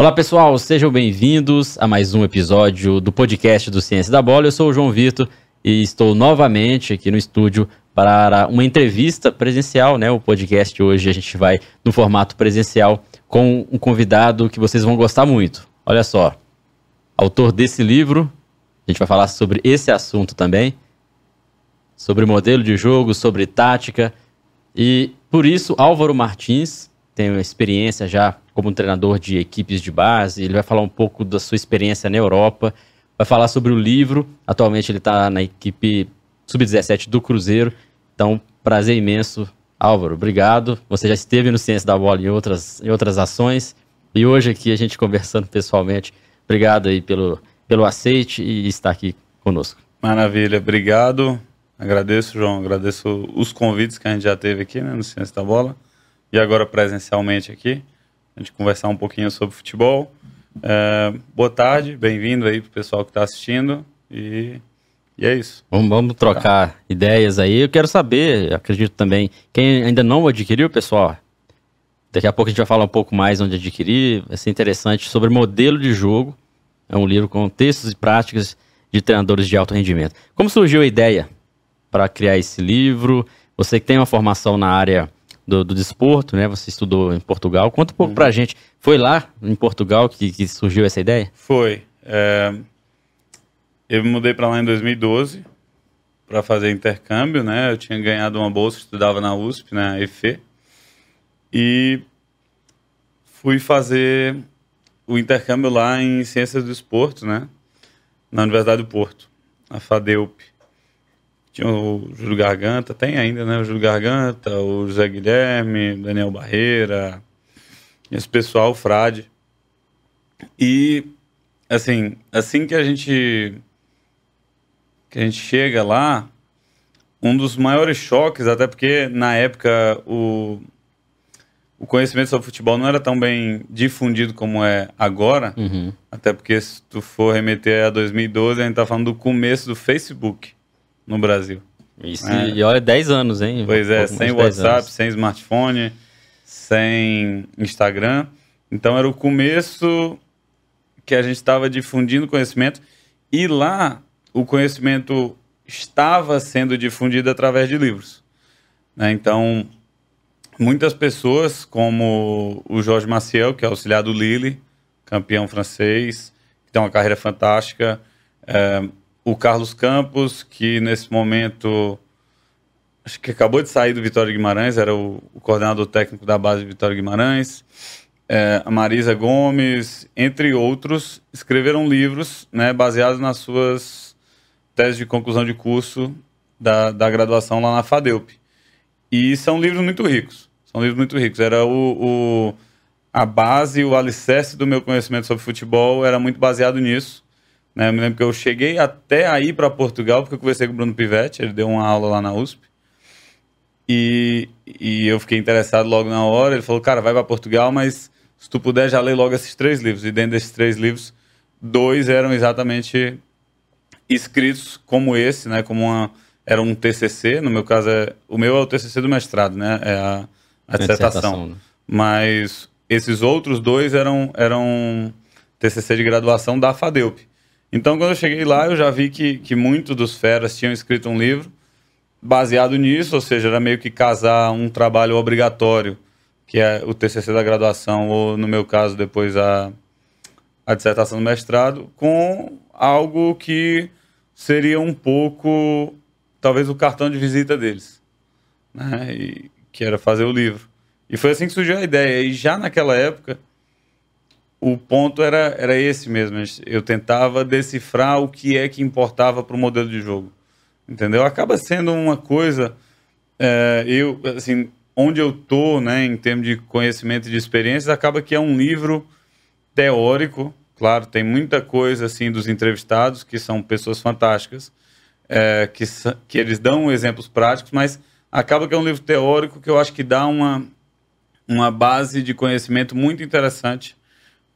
Olá pessoal, sejam bem-vindos a mais um episódio do podcast do Ciência da Bola. Eu sou o João Vitor e estou novamente aqui no estúdio para uma entrevista presencial, né? O podcast hoje a gente vai no formato presencial com um convidado que vocês vão gostar muito. Olha só, autor desse livro, a gente vai falar sobre esse assunto também, sobre modelo de jogo, sobre tática e por isso Álvaro Martins tem uma experiência já como treinador de equipes de base, ele vai falar um pouco da sua experiência na Europa, vai falar sobre o livro. Atualmente ele está na equipe sub-17 do Cruzeiro. Então, prazer imenso. Álvaro, obrigado. Você já esteve no Ciência da Bola em outras, em outras ações. E hoje aqui a gente conversando pessoalmente. Obrigado aí pelo, pelo aceite e estar aqui conosco. Maravilha, obrigado. Agradeço, João. Agradeço os convites que a gente já teve aqui né, no Ciência da Bola. E agora presencialmente aqui a gente conversar um pouquinho sobre futebol. É, boa tarde, bem-vindo aí pro pessoal que está assistindo e, e, é isso. Vamos, vamos trocar tá. ideias aí. Eu quero saber, acredito também, quem ainda não adquiriu, pessoal, daqui a pouco a gente vai falar um pouco mais onde adquirir, vai ser interessante sobre modelo de jogo. É um livro com textos e práticas de treinadores de alto rendimento. Como surgiu a ideia para criar esse livro? Você que tem uma formação na área do, do desporto, né? Você estudou em Portugal. Conta um pouco uhum. pra gente. Foi lá em Portugal que, que surgiu essa ideia? Foi. É... Eu me mudei para lá em 2012 para fazer intercâmbio, né? Eu tinha ganhado uma bolsa, estudava na USP, na né? EFE. E fui fazer o intercâmbio lá em Ciências do Esporto, né? Na Universidade do Porto, a FADEUP. Tinha o Júlio Garganta, tem ainda, né? O Júlio Garganta, o José Guilherme, Daniel Barreira, esse pessoal, o Frade. E, assim, assim que a gente que a gente chega lá, um dos maiores choques, até porque na época o, o conhecimento sobre futebol não era tão bem difundido como é agora, uhum. até porque se tu for remeter a 2012, a gente tá falando do começo do Facebook no Brasil. Isso, é. e olha, 10 anos, hein? Pois é, sem WhatsApp, sem smartphone, sem Instagram. Então era o começo que a gente estava difundindo conhecimento e lá o conhecimento estava sendo difundido através de livros. Né? Então, muitas pessoas, como o Jorge Maciel, que é auxiliar do Lille, campeão francês, que tem uma carreira fantástica, é, o Carlos Campos, que nesse momento acho que acabou de sair do Vitória Guimarães, era o, o coordenador técnico da base de Vitória Guimarães, é, a Marisa Gomes, entre outros, escreveram livros né, baseados nas suas teses de conclusão de curso da, da graduação lá na FADEUP. E são livros muito ricos. São livros muito ricos. Era o, o a base, o alicerce do meu conhecimento sobre futebol era muito baseado nisso. Né? Eu me lembro que eu cheguei até aí para Portugal, porque eu conversei com o Bruno Pivetti, ele deu uma aula lá na USP. E, e eu fiquei interessado logo na hora. Ele falou, cara, vai para Portugal, mas se tu puder, já lê logo esses três livros. E dentro desses três livros, dois eram exatamente escritos como esse, né? Como uma era um TCC, no meu caso é o meu é o TCC do mestrado, né? É a, a dissertação. dissertação né? Mas esses outros dois eram eram TCC de graduação da FADEUP. Então, quando eu cheguei lá, eu já vi que, que muitos dos feras tinham escrito um livro baseado nisso, ou seja, era meio que casar um trabalho obrigatório, que é o TCC da graduação, ou no meu caso, depois a, a dissertação do mestrado, com algo que seria um pouco, talvez, o cartão de visita deles, né? E, que era fazer o livro. E foi assim que surgiu a ideia. E já naquela época, o ponto era, era esse mesmo. Eu tentava decifrar o que é que importava para o modelo de jogo. Entendeu? Acaba sendo uma coisa. É, eu, assim, onde eu tô, né, em termos de conhecimento e de experiências, acaba que é um livro teórico. Claro, tem muita coisa assim dos entrevistados que são pessoas fantásticas, é, que, que eles dão exemplos práticos, mas acaba que é um livro teórico que eu acho que dá uma, uma base de conhecimento muito interessante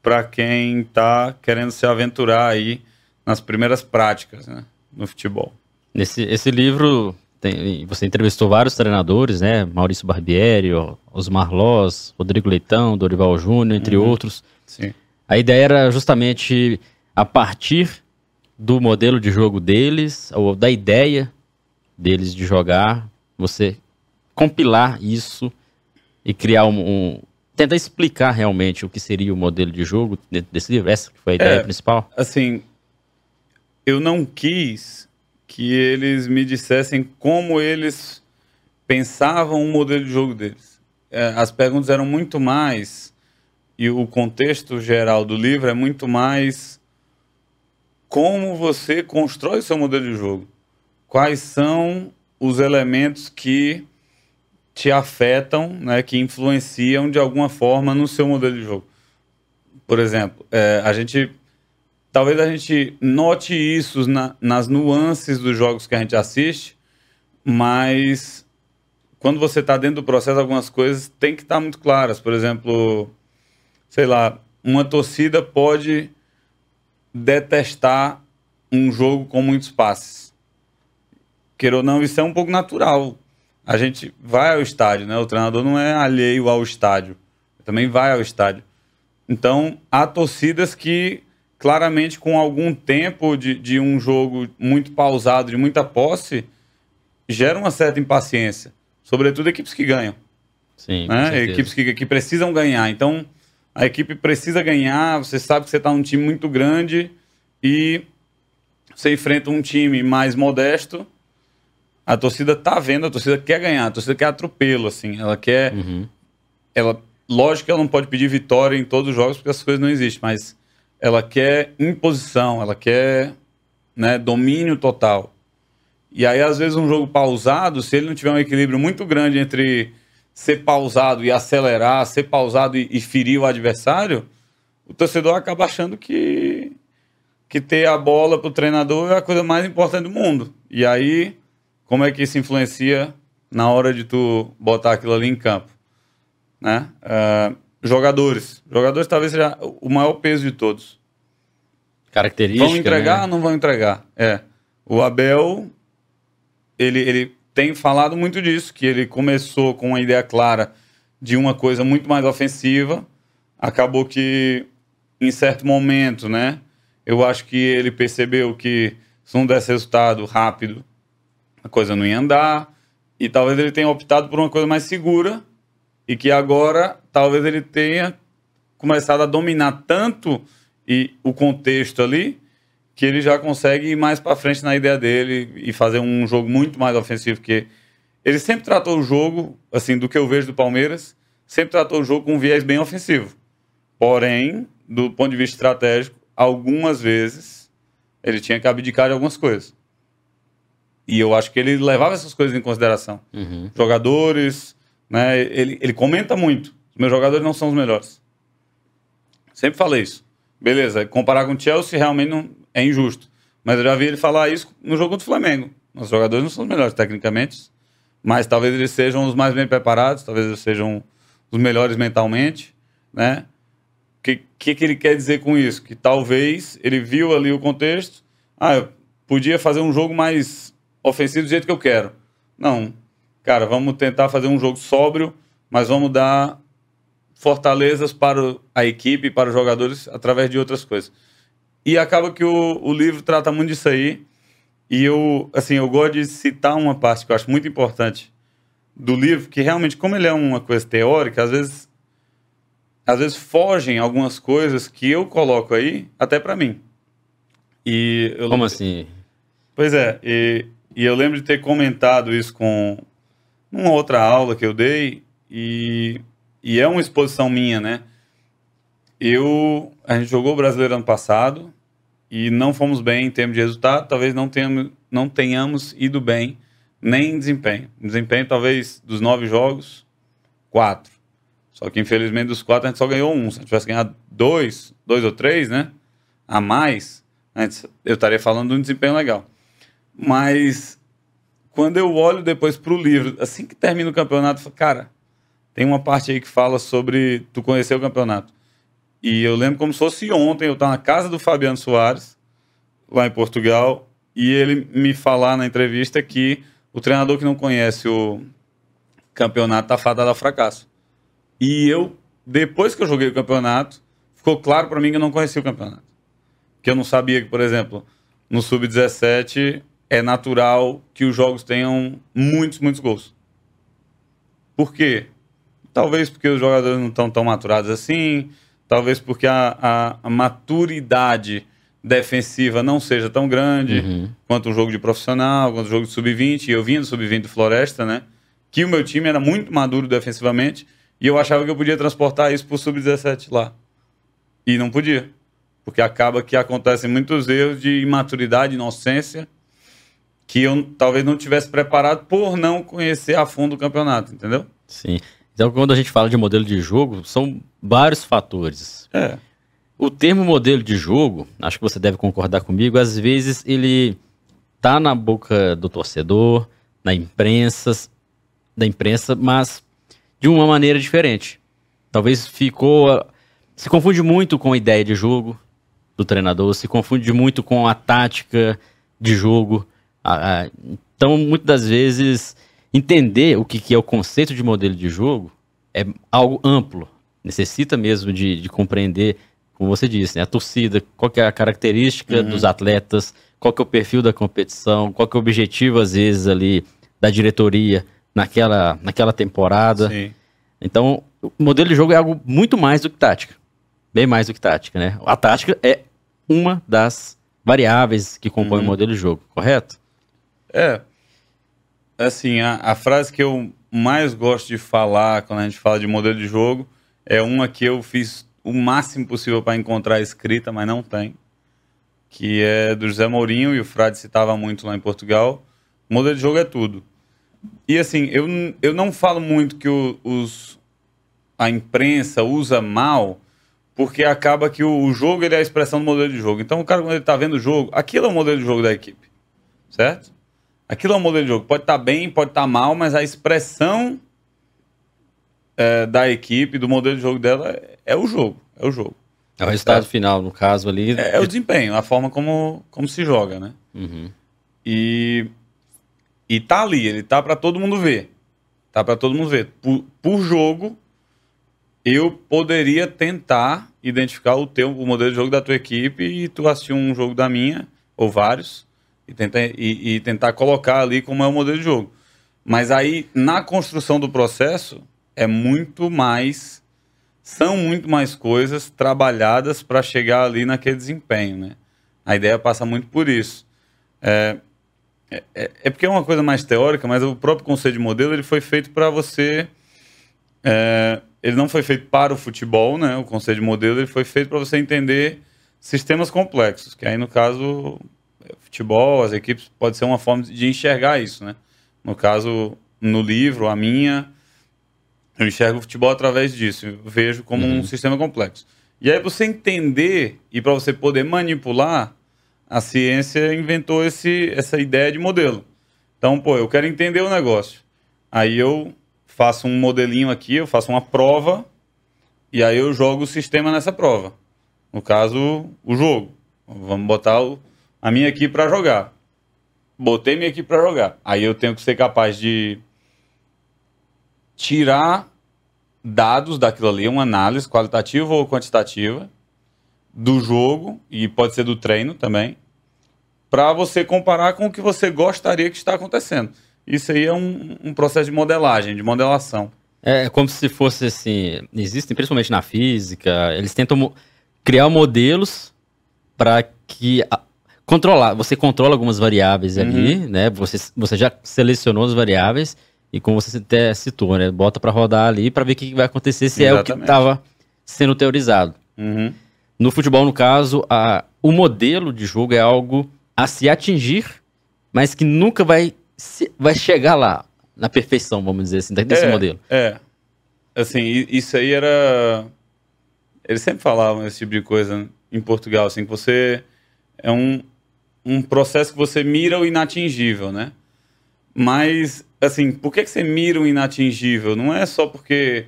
para quem está querendo se aventurar aí nas primeiras práticas né, no futebol. Nesse esse livro, tem, você entrevistou vários treinadores, né? Maurício Barbieri, Osmar Loz, Rodrigo Leitão, Dorival Júnior, entre uhum. outros. Sim. A ideia era justamente a partir do modelo de jogo deles, ou da ideia deles de jogar, você compilar isso e criar um, um tentar explicar realmente o que seria o modelo de jogo desse livro. Essa foi a ideia é, principal? Assim, eu não quis que eles me dissessem como eles pensavam o modelo de jogo deles. É, as perguntas eram muito mais e o contexto geral do livro é muito mais como você constrói o seu modelo de jogo. Quais são os elementos que te afetam, né, que influenciam de alguma forma no seu modelo de jogo. Por exemplo, é, a gente talvez a gente note isso na, nas nuances dos jogos que a gente assiste, mas quando você está dentro do processo, algumas coisas têm que estar tá muito claras. Por exemplo, sei lá, uma torcida pode detestar um jogo com muitos passes. Queira ou não, isso é um pouco natural. A gente vai ao estádio, né? O treinador não é alheio ao estádio. Também vai ao estádio. Então, há torcidas que, claramente, com algum tempo de, de um jogo muito pausado, de muita posse, geram uma certa impaciência. Sobretudo equipes que ganham. Sim, né? Equipes que, que precisam ganhar. Então, a equipe precisa ganhar, você sabe que você está num time muito grande e você enfrenta um time mais modesto. A torcida tá vendo, a torcida quer ganhar, a torcida quer atropelo, assim. Ela quer. Uhum. Ela, lógico que ela não pode pedir vitória em todos os jogos, porque essas coisas não existem, mas ela quer imposição, ela quer né, domínio total. E aí, às vezes, um jogo pausado, se ele não tiver um equilíbrio muito grande entre ser pausado e acelerar, ser pausado e, e ferir o adversário, o torcedor acaba achando que, que ter a bola para o treinador é a coisa mais importante do mundo. E aí, como é que isso influencia na hora de tu botar aquilo ali em campo? Né? Uh, jogadores. Jogadores talvez seja o maior peso de todos. Características. Vão entregar né? ou não vão entregar? É. O Abel, ele, ele tem falado muito disso, que ele começou com uma ideia clara de uma coisa muito mais ofensiva, acabou que em certo momento, né, eu acho que ele percebeu que se não desse resultado rápido, a coisa não ia andar, e talvez ele tenha optado por uma coisa mais segura, e que agora talvez ele tenha começado a dominar tanto e o contexto ali, que ele já consegue ir mais para frente na ideia dele e fazer um jogo muito mais ofensivo que ele sempre tratou o jogo, assim, do que eu vejo do Palmeiras, sempre tratou o jogo com um viés bem ofensivo. Porém, do ponto de vista estratégico, algumas vezes ele tinha que abdicar de algumas coisas. E eu acho que ele levava essas coisas em consideração. Uhum. Jogadores, né? Ele, ele comenta muito. Os meus jogadores não são os melhores. Sempre falei isso. Beleza, comparar com o Chelsea realmente não, é injusto. Mas eu já vi ele falar isso no jogo do Flamengo. Os jogadores não são os melhores tecnicamente, mas talvez eles sejam os mais bem preparados, talvez eles sejam os melhores mentalmente, né? O que, que, que ele quer dizer com isso? Que talvez ele viu ali o contexto, ah, eu podia fazer um jogo mais ofensivo do jeito que eu quero. Não, cara, vamos tentar fazer um jogo sóbrio, mas vamos dar fortalezas para a equipe, para os jogadores, através de outras coisas. E acaba que o, o livro trata muito disso aí. E eu, assim, eu gosto de citar uma parte que eu acho muito importante do livro, que realmente, como ele é uma coisa teórica, às vezes, às vezes fogem algumas coisas que eu coloco aí, até para mim. E eu, como assim? Pois é, e, e eu lembro de ter comentado isso com uma outra aula que eu dei, e, e é uma exposição minha, né? Eu, a gente jogou o brasileiro ano passado e não fomos bem em termos de resultado. Talvez não tenhamos, não tenhamos ido bem nem em desempenho. Desempenho, talvez, dos nove jogos, quatro. Só que, infelizmente, dos quatro, a gente só ganhou um. Se a gente tivesse ganhado dois, dois ou três, né? A mais, gente, eu estaria falando de um desempenho legal. Mas, quando eu olho depois para o livro, assim que termina o campeonato, eu falo, cara, tem uma parte aí que fala sobre tu conhecer o campeonato. E eu lembro como se fosse ontem, eu estava na casa do Fabiano Soares, lá em Portugal, e ele me falar na entrevista que o treinador que não conhece o campeonato está fadado ao fracasso. E eu, depois que eu joguei o campeonato, ficou claro para mim que eu não conhecia o campeonato. Que eu não sabia que, por exemplo, no sub-17 é natural que os jogos tenham muitos, muitos gols. Por quê? Talvez porque os jogadores não estão tão maturados assim, talvez porque a, a, a maturidade defensiva não seja tão grande uhum. quanto um jogo de profissional, quanto um jogo de sub-20. Eu vinha do sub-20 do Floresta, né? Que o meu time era muito maduro defensivamente e eu achava que eu podia transportar isso para o sub-17 lá. E não podia. Porque acaba que acontecem muitos erros de imaturidade, inocência, que eu talvez não tivesse preparado por não conhecer a fundo o campeonato, entendeu? Sim. Então, quando a gente fala de modelo de jogo, são vários fatores. É. O termo modelo de jogo, acho que você deve concordar comigo, às vezes ele tá na boca do torcedor, na imprensa, da imprensa, mas de uma maneira diferente. Talvez ficou se confunde muito com a ideia de jogo do treinador, se confunde muito com a tática de jogo. Então, muitas das vezes, entender o que é o conceito de modelo de jogo é algo amplo. Necessita mesmo de, de compreender, como você disse, né, a torcida, qual é a característica uhum. dos atletas, qual é o perfil da competição, qual é o objetivo, às vezes, ali da diretoria naquela, naquela temporada. Sim. Então, o modelo de jogo é algo muito mais do que tática. Bem mais do que tática, né? A tática é uma das variáveis que compõem uhum. o modelo de jogo, correto? É. Assim, a, a, frase que eu mais gosto de falar quando a gente fala de modelo de jogo é uma que eu fiz o máximo possível para encontrar escrita, mas não tem. Que é do José Mourinho, e o Frade citava muito lá em Portugal. Modelo de jogo é tudo. E assim, eu, eu não falo muito que o, os, a imprensa usa mal porque acaba que o, o, jogo ele é a expressão do modelo de jogo. Então o cara, quando ele está vendo o jogo, aquilo é o modelo de jogo da equipe. Certo? Aquilo é o modelo de jogo. Pode estar tá bem, pode estar tá mal, mas a expressão é, da equipe, do modelo de jogo dela, é, é o jogo. É o jogo. É o resultado final, no caso ali. É, é, o desempenho, a forma como, como se joga, né? Uhum. E, e tá ali, ele tá para todo mundo ver. Tá para todo mundo ver. Por, por jogo, eu poderia tentar identificar o teu o modelo de jogo da tua equipe e tu assistir um jogo da minha, ou vários, e tentar, e, e tentar colocar ali como é o modelo de jogo. Mas aí, na construção do processo, é muito mais. São muito mais coisas trabalhadas para chegar ali naquele desempenho, né? A ideia passa muito por isso. É, é, é, porque é uma coisa mais teórica, mas o próprio conceito de modelo ele foi feito para você é, ele não foi feito para o futebol, né? O conceito de modelo ele foi feito para você entender sistemas complexos, que aí no caso futebol, as equipes pode ser uma forma de enxergar isso, né? No caso, no livro, a minha, eu enxergo o futebol através disso, eu vejo como uhum. um sistema complexo. E aí você entender e para você poder manipular, a ciência inventou esse, essa ideia de modelo. Então, pô, eu quero entender o negócio. Aí eu faço um modelinho aqui, eu faço uma prova e aí eu jogo o sistema nessa prova. No caso, o jogo. Vamos botar o, a minha aqui para jogar. Botei minha aqui para jogar. Aí eu tenho que ser capaz de tirar dados daquilo ali, uma análise qualitativa ou quantitativa do jogo e pode ser do treino também, para você comparar com o que você gostaria que está acontecendo. Isso aí é um, um processo de modelagem, de modelação. É como se fosse assim, existem principalmente na física, eles tentam criar modelos para que controlar, você controla algumas variáveis uhum. ali, né? Você, você já selecionou as variáveis e como você até citou, né? Bota para rodar ali para ver o que vai acontecer se Exatamente. é o que estava sendo teorizado. Uhum. No futebol, no caso, a, o modelo de jogo é algo a se atingir, mas que nunca vai vai chegar lá, na perfeição, vamos dizer assim, desse é, modelo. É. Assim, isso aí era. Eles sempre falavam esse tipo de coisa em Portugal, assim, que você. É um, um processo que você mira o inatingível, né? Mas, assim, por que, que você mira o inatingível? Não é só porque.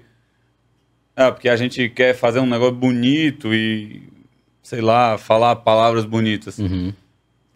Ah, porque a gente quer fazer um negócio bonito e, sei lá, falar palavras bonitas. Uhum.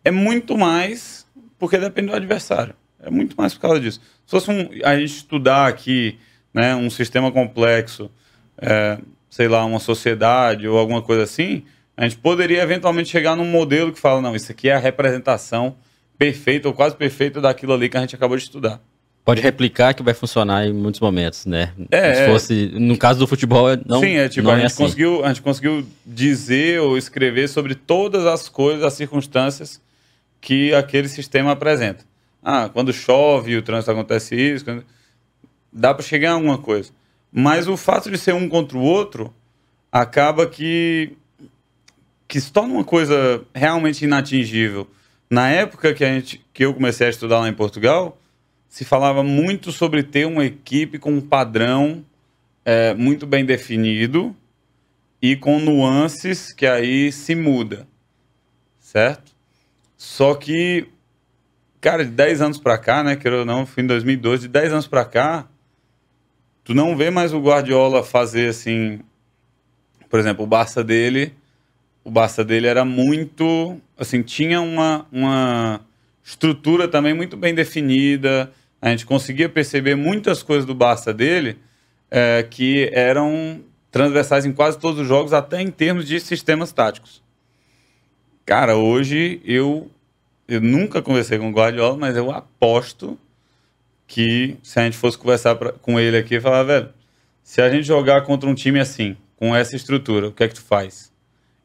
É muito mais porque depende do adversário. É muito mais por causa disso. Se fosse um, a gente estudar aqui né, um sistema complexo, é, sei lá, uma sociedade ou alguma coisa assim, a gente poderia eventualmente chegar num modelo que fala, não, isso aqui é a representação perfeita ou quase perfeita daquilo ali que a gente acabou de estudar. Pode replicar que vai funcionar em muitos momentos, né? É, Se é. fosse, no caso do futebol, não Sim, é tipo, não a, é gente assim. conseguiu, a gente conseguiu dizer ou escrever sobre todas as coisas, as circunstâncias que aquele sistema apresenta. Ah, quando chove, o trânsito acontece isso, quando... dá para chegar a alguma coisa. Mas o fato de ser um contra o outro acaba que que se torna uma coisa realmente inatingível. Na época que a gente que eu comecei a estudar lá em Portugal, se falava muito sobre ter uma equipe com um padrão é, muito bem definido e com nuances que aí se muda, certo? Só que, cara, de 10 anos pra cá, né, queira ou não, fui em 2012, de 10 anos pra cá, tu não vê mais o Guardiola fazer assim, por exemplo, o Barça dele, o Barça dele era muito, assim, tinha uma, uma estrutura também muito bem definida, a gente conseguia perceber muitas coisas do Barça dele é, que eram transversais em quase todos os jogos, até em termos de sistemas táticos. Cara, hoje eu, eu nunca conversei com o Guardiola, mas eu aposto que se a gente fosse conversar pra, com ele aqui, falar, velho, se a gente jogar contra um time assim, com essa estrutura, o que é que tu faz?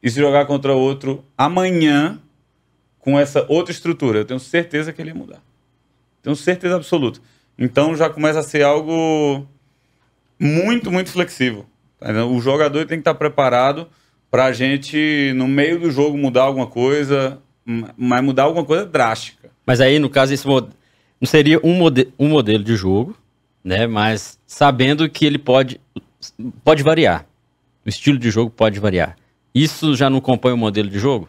E se jogar contra outro amanhã, com essa outra estrutura, eu tenho certeza que ele ia mudar. Tenho certeza absoluta. Então já começa a ser algo muito, muito flexível. tá? O jogador tem que estar preparado para a gente, no meio do jogo, mudar alguma coisa, mas mudar alguma coisa drástica. Mas aí, no caso, mod... não seria um, mode... um modelo de jogo, né? Mas sabendo que ele pode, pode variar. O estilo de jogo pode variar. Isso já não compõe o modelo de jogo?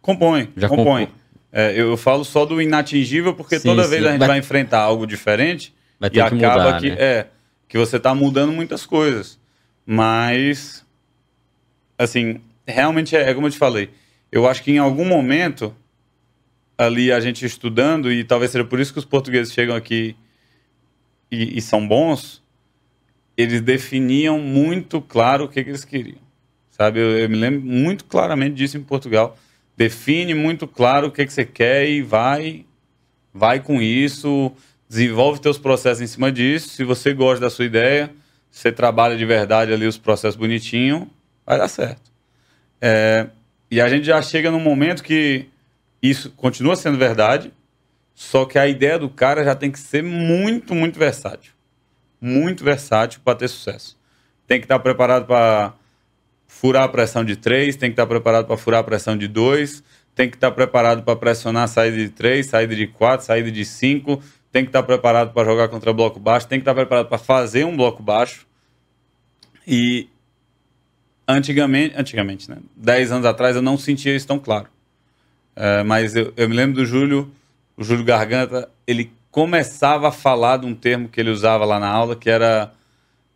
Compõe, Já compõe. compõe. É, eu falo só do inatingível porque Sim, toda sim. vez a gente Vai- vai, enfrentar algo diferente Vai e ter que acaba mudar, que né? é que você está mudando muitas coisas. Mas assim, realmente é, é como eu te falei. Eu acho que em algum momento ali a gente estudando e talvez seja por isso que os portugueses chegam aqui e, e são bons, eles definiam muito claro o que, que eles queriam. Sabe, eu, eu me lembro muito claramente disso em Portugal. Define muito claro o que, que você quer e vai, vai com isso, desenvolve teus processos em cima disso. Se você gosta da sua ideia, você trabalha de verdade ali os processos bonitinho, vai dar certo. É, e a gente já chega num momento que isso continua sendo verdade, só que a ideia do cara já tem que ser muito, muito versátil. Muito versátil para ter sucesso. Tem que estar preparado para furar a pressão de 3, tem que estar preparado para furar a pressão de 2, tem que estar preparado para pressionar a saída de 3, saída de 4, saída de 5, tem que estar preparado para jogar contra bloco baixo, tem que estar preparado para fazer um bloco baixo. E antigamente, antigamente, né? 10 anos atrás eu não sentia isso tão claro. É, mas eu, eu me lembro do Júlio, o Júlio Garganta, ele começava a falar de um termo que ele usava lá na aula, que era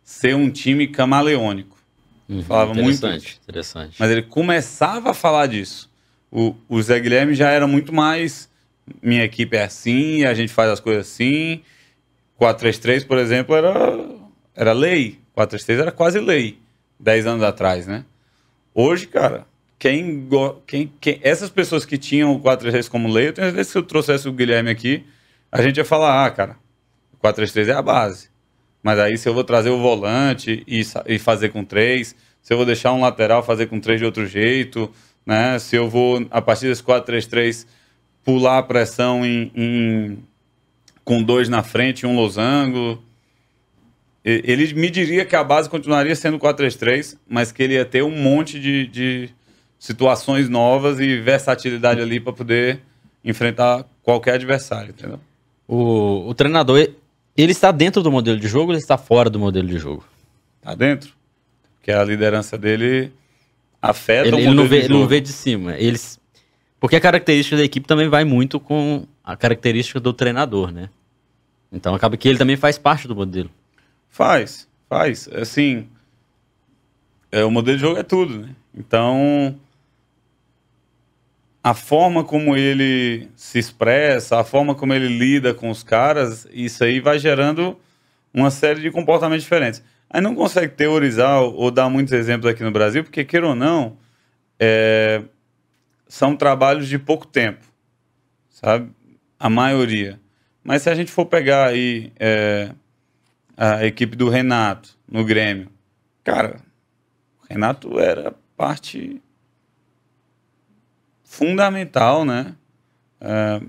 ser um time camaleônico. Uhum, falava muito interessante, interessante. Mas ele começava a falar disso. O, o Zé Guilherme já era muito mais. Minha equipe é assim, a gente faz as coisas assim. 4-3-3, por exemplo, era, era lei. 4-3-3 era quase lei. 10 anos atrás, né? Hoje, cara, quem, quem, quem essas pessoas que tinham o 4-3-3 como lei, eu tenho certeza que se eu trouxesse o Guilherme aqui, a gente ia falar, ah, cara, o 4-3-3 é a base. Mas aí se eu vou trazer o volante e, e fazer com três, se eu vou deixar um lateral fazer com três de outro jeito, né? Se eu vou, a partir desse 4-3-3, pular a pressão em, em- com dois na frente e um losango. Ele me diria que a base continuaria sendo 4-3-3, mas que ele ia ter um monte de, de situações novas e versatilidade ali para poder enfrentar qualquer adversário, entendeu? O, o treinador, ele está dentro do modelo de jogo ou ele está fora do modelo de jogo? Tá dentro. Porque a liderança dele afeta Ele, o ele modelo não vê, de ele não jogo. vê de cima. Eles, porque a característica da equipe também vai muito com a característica do treinador, né? Então acaba que ele também faz parte do modelo. Faz, faz. Assim, é, o modelo de jogo é tudo, né? Então, a forma como ele se expressa, a forma como ele lida com os caras, isso aí vai gerando uma série de comportamentos diferentes. aí não consegue teorizar ou dar muitos exemplos aqui no Brasil, porque, queira ou não, é, são trabalhos de pouco tempo, sabe? A maioria. Mas se a gente for pegar aí é, a equipe do Renato no Grêmio, cara, o Renato era parte fundamental, né? É,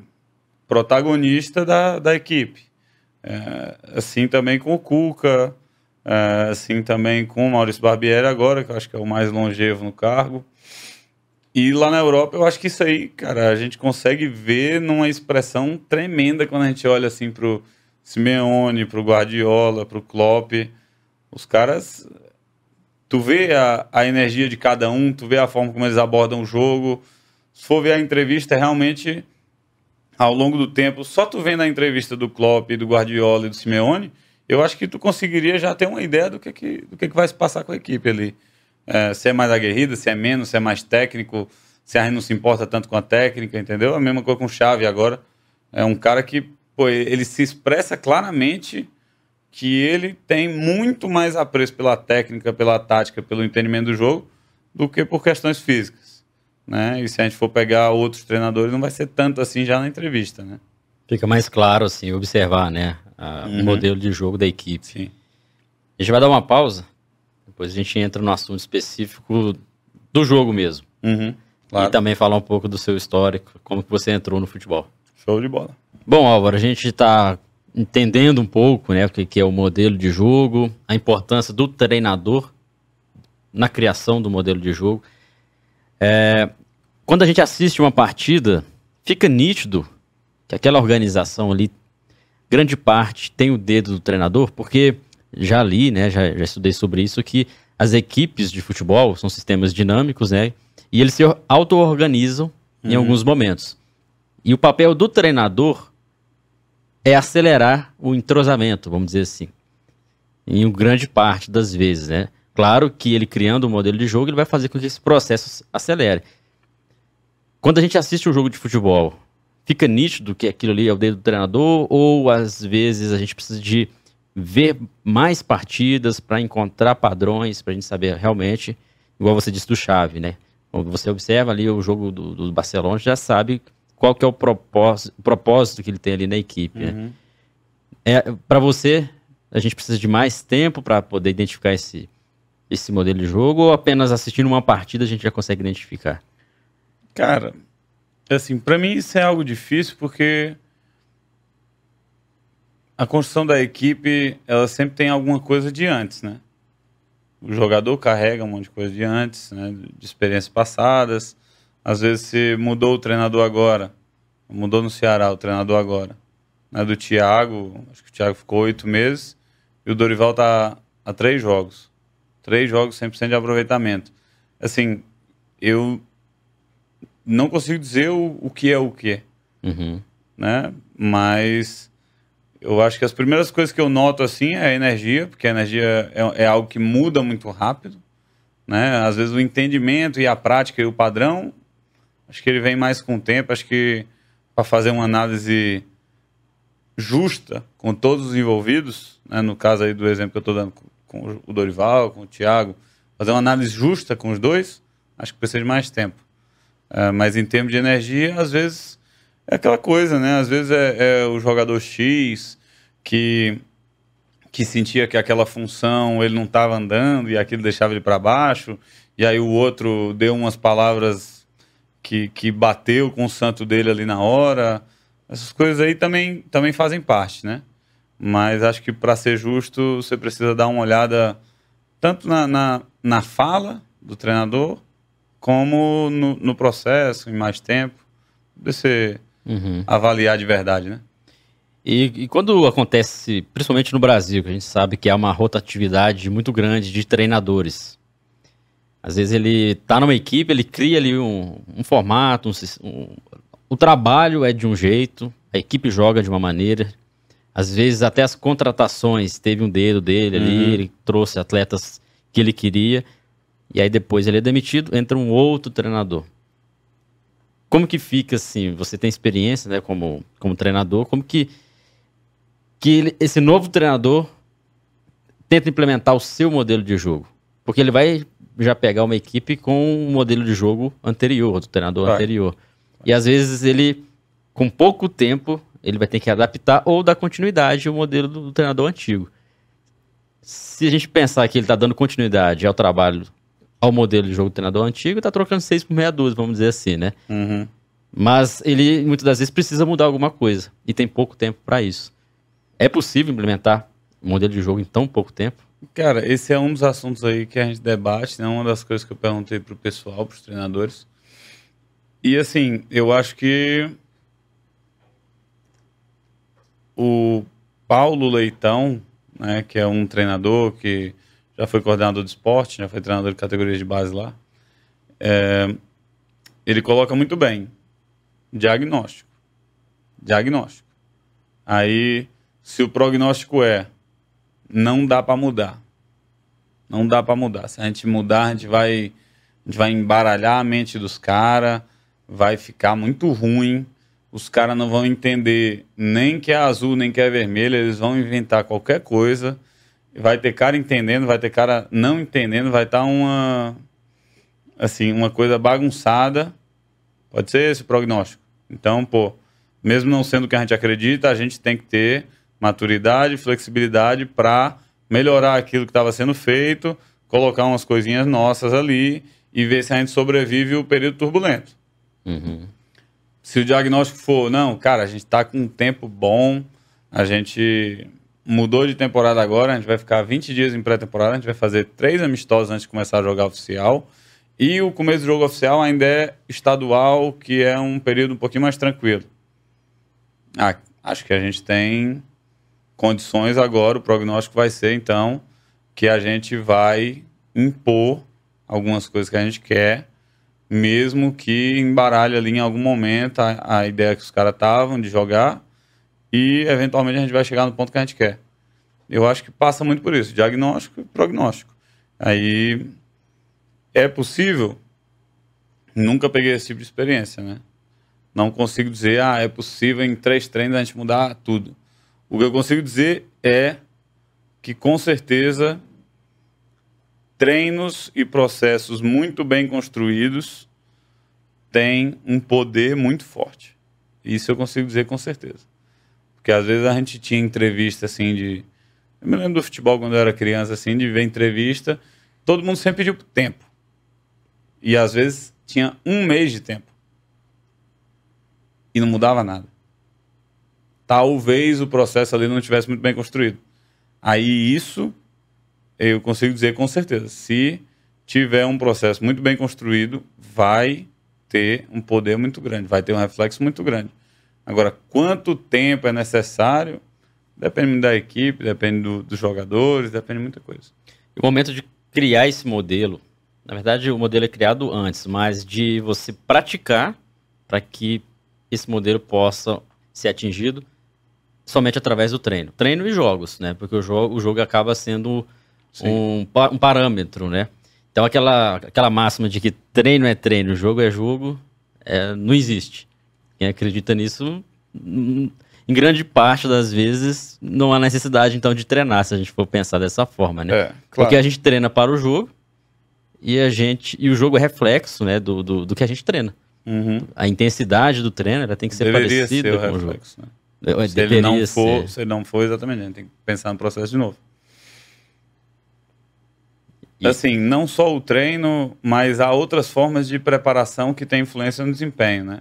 protagonista da, da equipe. É, assim também com o Cuca, é, assim também com o Maurício Barbieri agora, que eu acho que é o mais longevo no cargo. E lá na Europa, eu acho que isso aí, cara, a gente consegue ver numa expressão tremenda quando a gente olha assim pro Simeone, pro Guardiola, pro Klopp. Os caras, tu vê a, a energia de cada um, tu vê a forma como eles abordam o jogo. Se for ver a entrevista, é realmente ao longo do tempo, só tu vendo a entrevista do Klopp, do Guardiola e do Simeone, eu acho que tu conseguiria já ter uma ideia do que, que, do que, que vai se passar com a equipe ali. É, se é mais aguerrida, se é menos, se é mais técnico, se a gente não se importa tanto com a técnica, entendeu? A mesma coisa com o Xavi agora. É um cara que, pô, ele se expressa claramente que ele tem muito mais apreço pela técnica, pela tática, pelo entendimento do jogo, do que por questões físicas né? E se a gente for pegar outros treinadores, não vai ser tanto assim já na entrevista, né? Fica mais claro, assim, observar, né? A, uhum. O modelo de jogo da equipe. Sim. A gente vai dar uma pausa, depois a gente entra no assunto específico do jogo mesmo. Uhum, claro. E também falar um pouco do seu histórico, como que você entrou no futebol. Show de bola. Bom, Álvaro, a gente está entendendo um pouco, né, o que é o modelo de jogo, a importância do treinador na criação do modelo de jogo. É, quando a gente assiste uma partida, fica nítido que aquela organização ali, grande parte, tem o dedo do treinador, porque já li, né, já, já estudei sobre isso, que as equipes de futebol são sistemas dinâmicos, né, e eles se auto-organizam em uhum. alguns momentos. E o papel do treinador é acelerar o entrosamento, vamos dizer assim. Em grande parte das vezes, né? Claro que ele criando um modelo de jogo, ele vai fazer com que esse processo acelere. Quando a gente assiste um jogo de futebol, fica nítido que aquilo ali é o dedo do treinador ou às vezes a gente precisa de ver mais partidas para encontrar padrões, para a gente saber realmente, igual você disse do Chave, né? Quando você observa ali o jogo do, do Barcelona, já sabe qual que é o propósito, o propósito que ele tem ali na equipe. Né? Uhum. Né? É, para você, a gente precisa de mais tempo para poder identificar esse, esse modelo de jogo ou apenas assistindo uma partida a gente já consegue identificar? Cara, assim, para mim isso é algo difícil porque a construção da equipe, ela sempre tem alguma coisa de antes, né? O jogador carrega um monte de coisa de antes, né? de experiências passadas. Às vezes se mudou o treinador agora, mudou no Ceará o treinador agora, né? do Thiago, acho que o Thiago ficou oito meses e o Dorival tá a três jogos. Três jogos, 100% de aproveitamento. Assim, eu não consigo dizer o, o que é o que. Uhum. Né? Mas eu acho que as primeiras coisas que eu noto assim é a energia, porque a energia é, é algo que muda muito rápido. Né? Às vezes o entendimento e a prática e o padrão, acho que ele vem mais com o tempo. Acho que para fazer uma análise justa com todos os envolvidos, né? no caso aí do exemplo que eu estou dando com o Dorival, com o Thiago, fazer uma análise justa com os dois, acho que precisa de mais tempo. Uh, mas em termos de energia, às vezes é aquela coisa, né? Às vezes é, é o jogador X que que sentia que aquela função ele não estava andando e aquilo deixava ele para baixo, e aí o outro deu umas palavras que, que bateu com o santo dele ali na hora. Essas coisas aí também, também fazem parte, né? Mas acho que para ser justo, você precisa dar uma olhada tanto na, na, na fala do treinador, como no, no, processo, em mais tempo. Você uhum. avaliar de verdade, né? E, e, quando acontece, principalmente no Brasil, que a gente sabe que há uma rotatividade muito grande de treinadores. Às vezes ele está numa equipe, ele cria ali um, um formato, um, um, o trabalho é de um jeito, a equipe joga de uma maneira, às vezes até as contratações teve um dedo dele ali, uhum. ele trouxe atletas que ele queria, e aí depois ele é demitido, entra um outro treinador. Como que fica assim? Você tem experiência, né, como, como treinador, como que que ele, esse novo treinador tenta implementar o seu modelo de jogo. Porque ele vai já pegar uma equipe com um modelo de jogo anterior, do treinador vai. anterior. E às vezes ele, com pouco tempo, ele vai ter que adaptar ou dar continuidade ao modelo do, do treinador antigo. Se a gente pensar que ele está dando continuidade ao trabalho, ao modelo de jogo do treinador antigo, está trocando seis por meia dúzia, vamos dizer assim, né? Uhum. Mas ele, muitas das vezes, precisa mudar alguma coisa. E tem pouco tempo para isso. É possível implementar um modelo de jogo em tão pouco tempo? Cara, esse é um dos assuntos aí que a gente debate, né? Uma das coisas que eu perguntei pro pessoal, pros treinadores. E assim, eu acho que o Paulo Leitão, né, que é um treinador que já foi coordenador de esporte, já foi treinador de categoria de base lá, é, ele coloca muito bem diagnóstico. Diagnóstico. Aí, se o prognóstico é não dá para mudar. Não dá para mudar. Se a gente mudar, a gente vai, a gente vai embaralhar a mente dos caras, vai ficar muito ruim. Os caras não vão entender nem que é azul, nem que é vermelho, eles vão inventar qualquer coisa. Vai ter cara entendendo, vai ter cara não entendendo, vai estar tá uma assim, uma coisa bagunçada. Pode ser esse o prognóstico. Então, pô, mesmo não sendo o que a gente acredita, a gente tem que ter maturidade, flexibilidade para melhorar aquilo que estava sendo feito, colocar umas coisinhas nossas ali e ver se a gente sobrevive o período turbulento. Uhum. Se o diagnóstico for, não, cara, a gente está com um tempo bom, a gente mudou de temporada agora, a gente vai ficar 20 dias em pré-temporada, a gente vai fazer três amistosos antes de começar a jogar oficial. E o começo do jogo oficial ainda é estadual, que é um período um pouquinho mais tranquilo. Ah, acho que a gente tem condições agora, o prognóstico vai ser, então, que a gente vai impor algumas coisas que a gente quer, mesmo que embaralhe ali em algum momento a, a ideia que os caras estavam de jogar e, eventualmente, a gente vai chegar no ponto que a gente quer. Eu acho que passa muito por isso, diagnóstico e prognóstico. Aí, é possível? Nunca peguei esse tipo de experiência, né? Não consigo dizer, ah, é possível em três treinos a gente mudar tudo. O que eu consigo dizer é que, com certeza, treinos e processos muito bem construídos têm um poder muito forte. Isso eu consigo dizer com certeza. Porque às vezes a gente tinha entrevista assim de. Eu me lembro do futebol quando eu era criança, assim, de ver entrevista, todo mundo sempre pediu tempo. E às vezes tinha um mês de tempo. E não mudava nada talvez o processo ali não estivesse muito bem construído. Aí isso eu consigo dizer com certeza. Se tiver um processo muito bem construído, vai ter um poder muito grande, vai ter um reflexo muito grande. Agora, quanto tempo é necessário, depende da equipe, depende do, dos jogadores, depende de muita coisa. O momento de criar esse modelo, na verdade o modelo é criado antes, mas de você praticar para que esse modelo possa ser atingido somente através do treino. Treino e jogos, né? Porque o jogo, o jogo acaba sendo um, um, parâmetro, né? Então aquela, aquela máxima de que treino é treino, jogo é jogo, é, não existe. Quem acredita nisso, hum, em grande parte das vezes, não há necessidade então de treinar, se a gente for pensar dessa forma, né? É, claro. Porque a gente treina para o jogo e a gente e o jogo é reflexo, né, do, do, do que a gente treina. Uhum. A intensidade do treino ela tem que ser Deveria parecida ser com o, reflexo, jogo. Né? Se ele não for, ser. se ele não for, exatamente, a gente tem que pensar no processo de novo. Assim, não só o treino, mas há outras formas de preparação que têm influência no desempenho, né?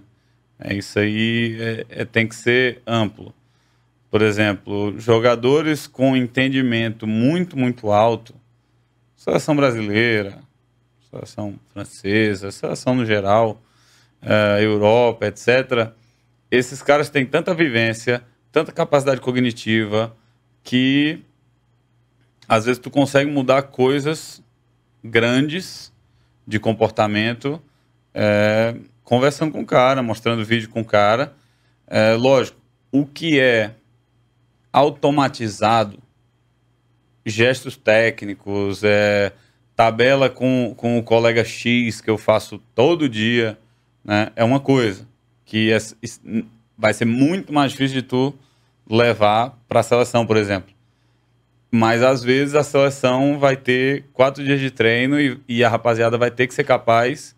É, isso aí é, é, tem que ser amplo. Por exemplo, jogadores com entendimento muito, muito alto, seleção brasileira, seleção francesa, seleção no geral, uh, Europa, etc., esses caras têm tanta vivência, tanta capacidade cognitiva, que às vezes tu consegue mudar coisas grandes de comportamento é, conversando com o cara, mostrando vídeo com o cara. É, lógico, o que é automatizado, gestos técnicos, é, tabela com, com o colega X que eu faço todo dia, né, é uma coisa que é, vai ser muito mais difícil de tu levar para a seleção, por exemplo. Mas às vezes a seleção vai ter quatro dias de treino e, e a rapaziada vai ter que ser capaz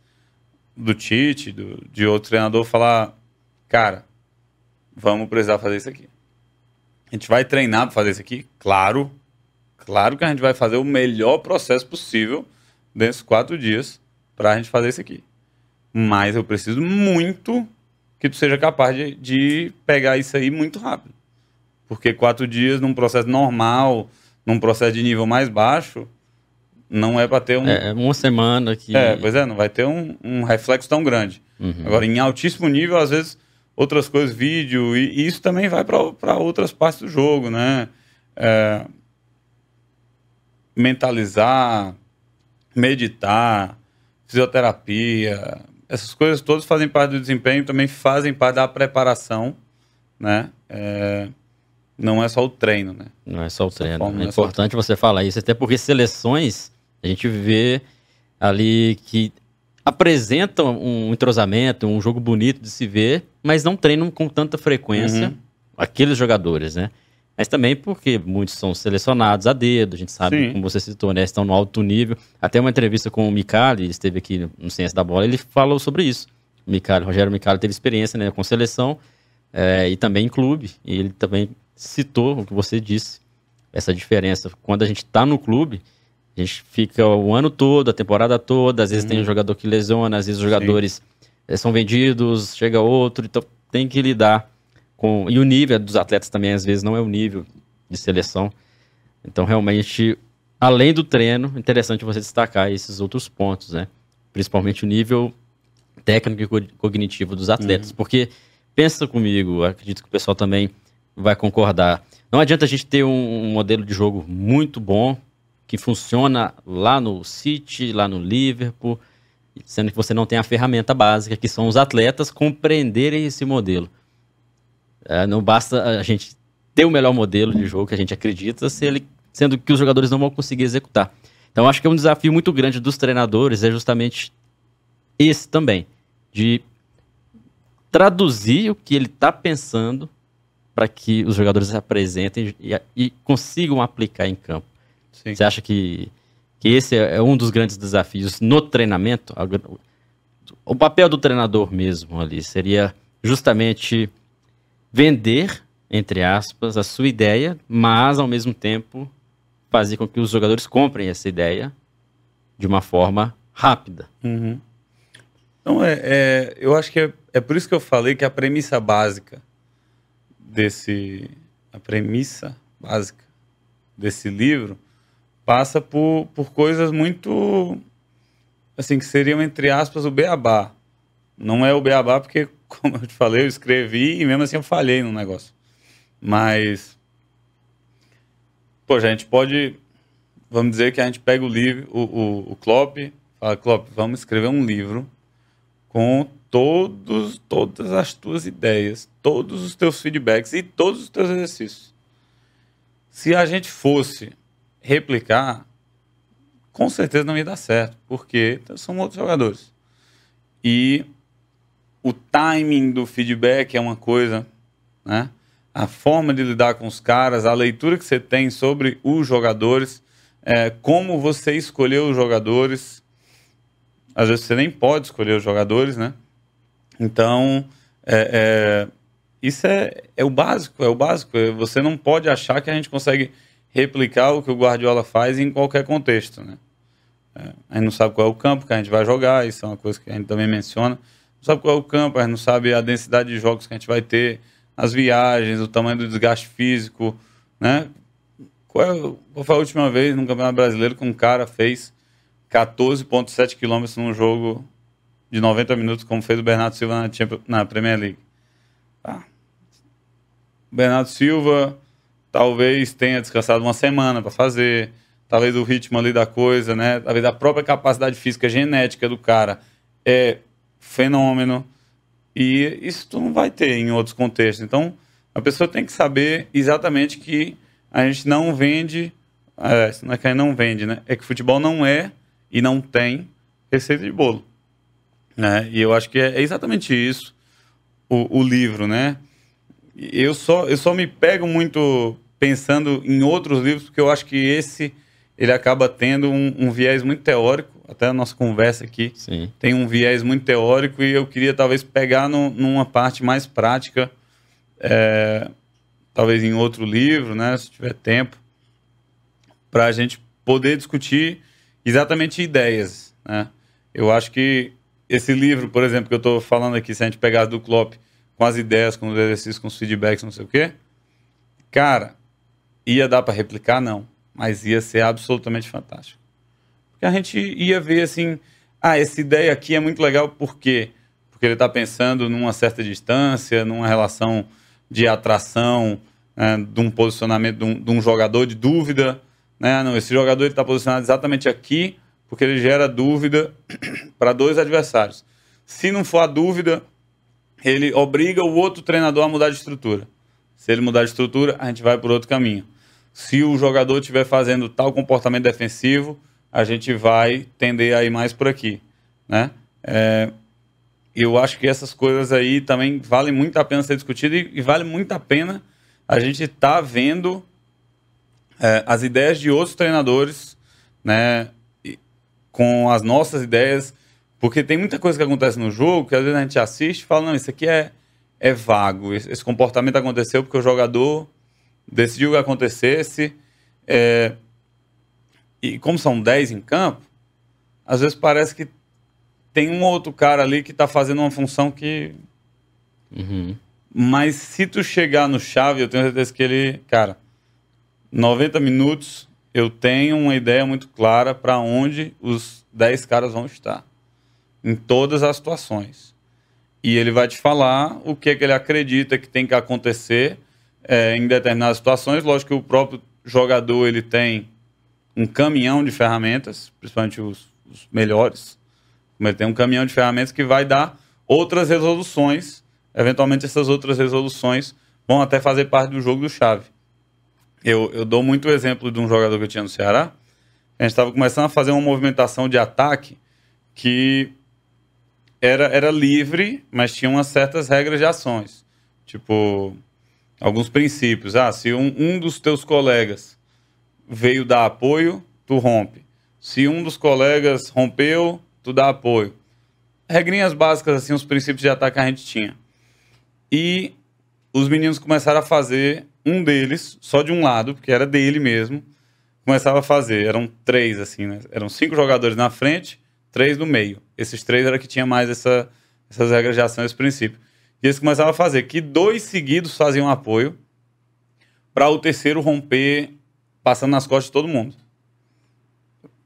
do Tite, do, de outro treinador, falar: cara, vamos precisar fazer isso aqui. A gente vai treinar para fazer isso aqui? Claro. Claro que a gente vai fazer o melhor processo possível desses quatro dias para a gente fazer isso aqui. Mas eu preciso muito que tu seja capaz de, de pegar isso aí muito rápido. Porque quatro dias num processo normal, num processo de nível mais baixo, não é para ter um. É, uma semana que. É, pois é, não vai ter um, um reflexo tão grande. Uhum. Agora, em altíssimo nível, às vezes, outras coisas, vídeo, e, e isso também vai para outras partes do jogo, né? É, mentalizar, meditar, fisioterapia, essas coisas todas fazem parte do desempenho, também fazem parte da preparação, né? É, não é só o treino, né? Não é só o treino. Forma, é, é importante você falar isso, até porque seleções, a gente vê ali que apresentam um entrosamento, um jogo bonito de se ver, mas não treinam com tanta frequência uhum. aqueles jogadores, né? Mas também porque muitos são selecionados a dedo, a gente sabe, Sim. como você citou, né? Estão no alto nível. Até uma entrevista com o Micali, ele esteve aqui no Ciência da Bola, ele falou sobre isso. O Micali, Rogério Micali teve experiência né, com seleção é, e também em clube. E ele também citou o que você disse, essa diferença. Quando a gente está no clube, a gente fica o ano todo, a temporada toda, às vezes tem um uhum. jogador que lesiona, às vezes os jogadores Sim. Eh, são vendidos, chega outro, então tem que lidar com. E o nível dos atletas também, às vezes, não é o nível de seleção. Então, realmente, além do treino, interessante você destacar esses outros pontos, né? Principalmente o nível técnico e cognitivo dos atletas. Uhum. Porque, pensa comigo, acredito que o pessoal também vai concordar. Não adianta a gente ter um, um modelo de jogo muito bom, que funciona lá no City, lá no Liverpool, sendo que você não tem a ferramenta básica, que são os atletas compreenderem esse modelo. É, não basta a gente ter o melhor modelo de jogo que a gente acredita, se ele, sendo que os jogadores não vão conseguir executar. Então, acho que é um desafio muito grande dos treinadores, é justamente esse também, de traduzir o que ele está pensando para que os jogadores se apresentem e, e, consigam aplicar em campo. Sim. Você acha que, que esse é, é um dos grandes desafios no treinamento? O papel do treinador mesmo ali seria justamente vender, entre aspas, a sua ideia, mas ao mesmo tempo fazer com que os jogadores comprem essa ideia de uma forma rápida. Uhum. Então, é, é, eu acho que é, é por isso que eu falei que a premissa básica desse. A premissa básica desse livro passa por, por coisas muito. Assim, que seriam, entre aspas, o beabá. Não é o beabá porque como eu te falei, eu escrevi e mesmo assim eu falhei no negócio. Mas. Pô, a gente pode. Vamos dizer que a gente pega o livro, o, o, o Klopp, fala, Klopp, vamos escrever um livro com todos, todas as tuas ideias, todos os teus feedbacks e todos os teus exercícios. Se a gente fosse replicar, com certeza não ia dar certo, porque são outros jogadores. E o timing do feedback é uma coisa, né? A forma de lidar com os caras, a leitura que você tem sobre os jogadores, é, como você escolheu os jogadores. Às vezes você nem pode escolher os jogadores, né? Então, é, é, isso é, é o básico, é o básico. É, você não pode achar que a gente consegue replicar o que o Guardiola faz em qualquer contexto, né? É, a gente não sabe qual é o campo que a gente vai jogar, isso é uma coisa que a gente também menciona não sabe qual é o campo, a gente não sabe a densidade de jogos que a gente vai ter, as viagens, o tamanho do desgaste físico, né? Qual, é, qual foi a última vez no Campeonato Brasileiro que um cara fez 14,7 quilômetros num jogo de 90 minutos, como fez o Bernardo Silva na, na Premier League? Bernardo Silva talvez tenha descansado uma semana para fazer, talvez o ritmo ali da coisa, né? Talvez a própria capacidade física genética do cara é fenômeno. E isso tu não vai ter em outros contextos. Então, a pessoa tem que saber exatamente que a gente não vende. É, não é que a gente não vende, né? É que futebol não é e não tem receita de bolo. Né? E eu acho que é, exatamente isso o, o livro, né? Eu só, eu só me pego muito pensando em outros livros, porque eu acho que esse ele acaba tendo um, um viés muito teórico, até a nossa conversa aqui Sim. tem um viés muito teórico e eu queria talvez pegar no, numa parte mais prática, é, talvez em outro livro, né, se tiver tempo, para a gente poder discutir exatamente ideias. Né? Eu acho que esse livro, por exemplo, que eu estou falando aqui, se a gente pegar do Klopp com as ideias, com os exercícios, com os feedbacks, não sei o quê, cara, ia dar para replicar? Não, mas ia ser absolutamente fantástico. Porque a gente ia ver assim, ah, essa ideia aqui é muito legal, por quê? Porque ele está pensando numa certa distância, numa relação de atração, né, de um posicionamento de um, de um jogador de dúvida, né? Não, esse jogador está posicionado exatamente aqui porque ele gera dúvida para dois adversários. Se não for a dúvida, ele obriga o outro treinador a mudar de estrutura. Se ele mudar de estrutura, a gente vai por outro caminho. Se o jogador estiver fazendo tal comportamento defensivo, a gente vai tender a ir mais por aqui, né? É, eu acho que essas coisas aí também valem muito a pena ser discutido e, e vale muito a pena a gente estar tá vendo é, as ideias de outros treinadores, né? com as nossas ideias, porque tem muita coisa que acontece no jogo que às vezes a gente assiste e fala, não, isso aqui é, é vago, esse, comportamento aconteceu porque o jogador decidiu que acontecesse, é, e como são 10 em campo, às vezes parece que tem um outro cara ali que está fazendo uma função que... Uhum. Mas se tu chegar no chave, eu tenho certeza que ele, cara, 90 minutos eu tenho uma ideia muito clara para onde os 10 caras vão estar, em todas as situações. E ele vai te falar o que, é que ele acredita que tem que acontecer é, em determinadas situações. Lógico que o próprio jogador ele tem um caminhão de ferramentas, principalmente os, os melhores. Ele tem um caminhão de ferramentas que vai dar outras resoluções. Eventualmente, essas outras resoluções vão até fazer parte do jogo do chave. Eu, eu dou muito exemplo de um jogador que eu tinha no Ceará. A gente estava começando a fazer uma movimentação de ataque que era, era livre, mas tinha umas certas regras de ações. Tipo, alguns princípios. Ah, se um, um dos teus colegas veio dar apoio, tu rompe. Se um dos colegas rompeu, tu dá apoio. Regrinhas básicas, assim, os princípios de ataque que a gente tinha. E os meninos começaram a fazer um deles, só de um lado, porque era dele mesmo, começava a fazer. Eram três, assim, né? Eram cinco jogadores na frente, três no meio. Esses três era que tinha mais essa, essas regras de ação, esse princípio. E eles começavam a fazer que dois seguidos faziam apoio para o terceiro romper passando nas costas de todo mundo.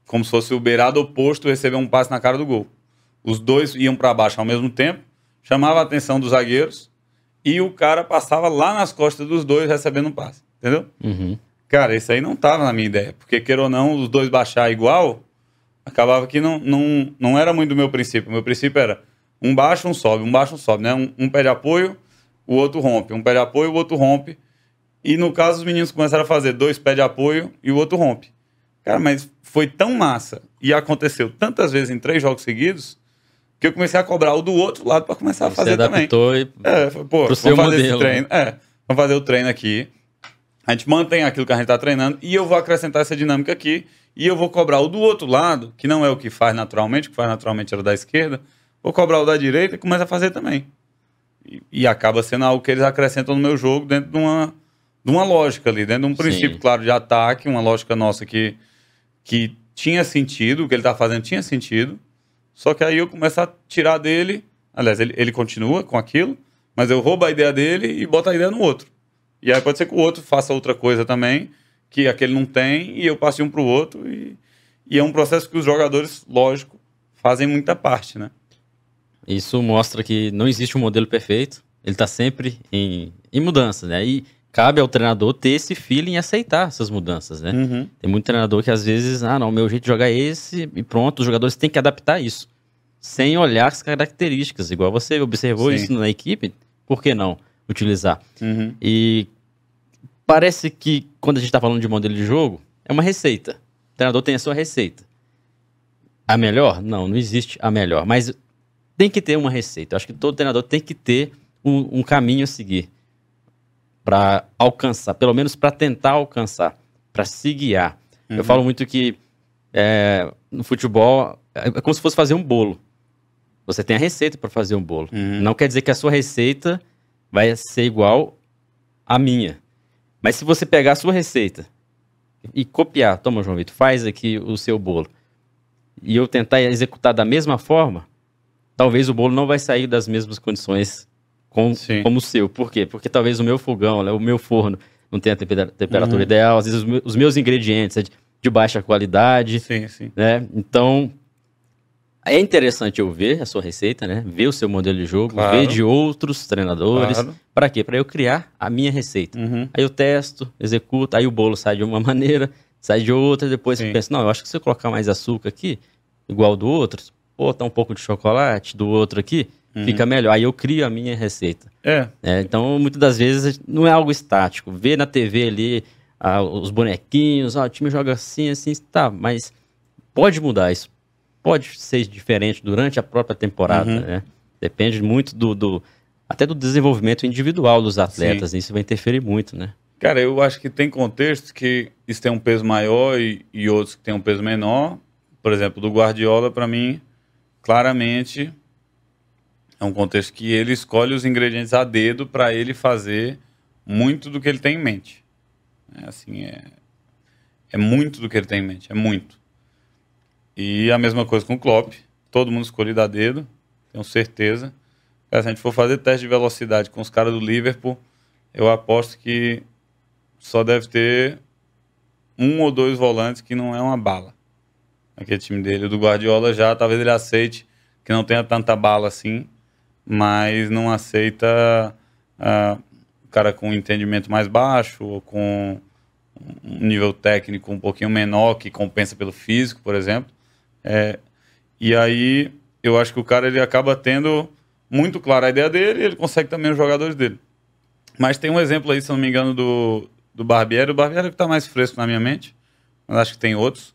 Como se fosse o beirado oposto receber um passe na cara do gol. Os dois iam para baixo ao mesmo tempo, chamava a atenção dos zagueiros e o cara passava lá nas costas dos dois recebendo um passe. Entendeu? Uhum. Cara, isso aí não tava na minha ideia. Porque, queira ou não, os dois baixar igual, acabava que não, não, não era muito do meu princípio. O meu princípio era um baixa, um sobe, um baixa, um sobe, né? Um, um pé de apoio, o outro rompe. Um pé de apoio, o outro rompe. E no caso, os meninos começaram a fazer dois pés de apoio e o outro rompe. Cara, mas foi tão massa e aconteceu tantas vezes em três jogos seguidos que eu comecei a cobrar o do outro lado para começar a fazer Você adaptou também. E... É, foi, pô, vamos fazer modelo, esse treino. Né? É, vamos fazer o treino aqui. A gente mantém aquilo que a gente está treinando e eu vou acrescentar essa dinâmica aqui e eu vou cobrar o do outro lado, que não é o que faz naturalmente, o que faz naturalmente era da esquerda, vou cobrar o da direita e começa a fazer também. E, e, acaba sendo algo que eles acrescentam no meu jogo dentro de uma, de uma lógica ali, dentro de um princípio, Sim. claro, de ataque, uma lógica nossa que, que tinha sentido, o que ele está fazendo tinha sentido, só que aí eu começo a tirar dele. Aliás, ele, ele continua com aquilo, mas eu roubo a ideia dele e boto a ideia no outro. E aí pode ser que o outro faça outra coisa também, que aquele não tem, e eu passe um para o outro. E, e é um processo que os jogadores, lógico, fazem muita parte, né? Isso mostra que não existe um modelo perfeito, ele está sempre em, em mudança, né? E cabe ao treinador ter esse feeling e aceitar essas mudanças, né? Uhum. Tem muito treinador que às vezes, ah, não, meu jeito de jogar é esse e pronto, os jogadores têm que adaptar isso, sem olhar as características, igual você observou Sim. isso na equipe, por que não utilizar? Uhum. E parece que quando a gente está falando de modelo de jogo, é uma receita. O treinador tem a sua receita. A melhor? Não, não existe a melhor, mas tem que ter uma receita. Eu acho que todo treinador tem que ter um, um caminho a seguir para alcançar, pelo menos para tentar alcançar, para se guiar. Uhum. Eu falo muito que é, no futebol é, como se fosse fazer um bolo. Você tem a receita para fazer um bolo. Uhum. Não quer dizer que a sua receita vai ser igual à minha. Mas se você pegar a sua receita e copiar, toma, João Vitor, faz aqui o seu bolo, e eu tentar executar da mesma forma, talvez o bolo não vai sair das mesmas condições com, como o seu. Por quê? Porque talvez o meu fogão, né, o meu forno, não tenha a temperatura uhum. ideal, às vezes os meus ingredientes é de, de baixa qualidade. Sim, sim. Né? Então, é interessante eu ver a sua receita, né? Ver o seu modelo de jogo, claro. ver de outros treinadores. Claro. Para quê? Para eu criar a minha receita. Uhum. Aí eu testo, executo, aí o bolo sai de uma maneira, sai de outra, depois Sim. eu penso, não, eu acho que se eu colocar mais açúcar aqui, igual do outro, botar um pouco de chocolate do outro aqui, uhum. fica melhor. Aí eu crio a minha receita. É. é. Então, muitas das vezes, não é algo estático. Ver na TV ali ah, os bonequinhos, ah, o time joga assim, assim, tá, mas pode mudar isso. Pode ser diferente durante a própria temporada, uhum. né? Depende muito do, do, até do desenvolvimento individual dos atletas, Sim. isso vai interferir muito, né? Cara, eu acho que tem contextos que isso tem um peso maior e, e outros que tem um peso menor. Por exemplo, do Guardiola, para mim, claramente é um contexto que ele escolhe os ingredientes a dedo para ele fazer muito do que ele tem em mente. É assim, é, é muito do que ele tem em mente, é muito. E a mesma coisa com o Klopp, todo mundo escolhido a dedo, tenho certeza. se a gente for fazer teste de velocidade com os caras do Liverpool, eu aposto que só deve ter um ou dois volantes que não é uma bala aquele time dele. O do Guardiola já, talvez ele aceite que não tenha tanta bala assim, mas não aceita uh, o cara com um entendimento mais baixo ou com um nível técnico um pouquinho menor que compensa pelo físico, por exemplo. É, e aí eu acho que o cara ele acaba tendo muito clara a ideia dele e ele consegue também os jogadores dele. Mas tem um exemplo aí, se não me engano, do, do Barbieri. O Barbieri é que está mais fresco na minha mente, mas acho que tem outros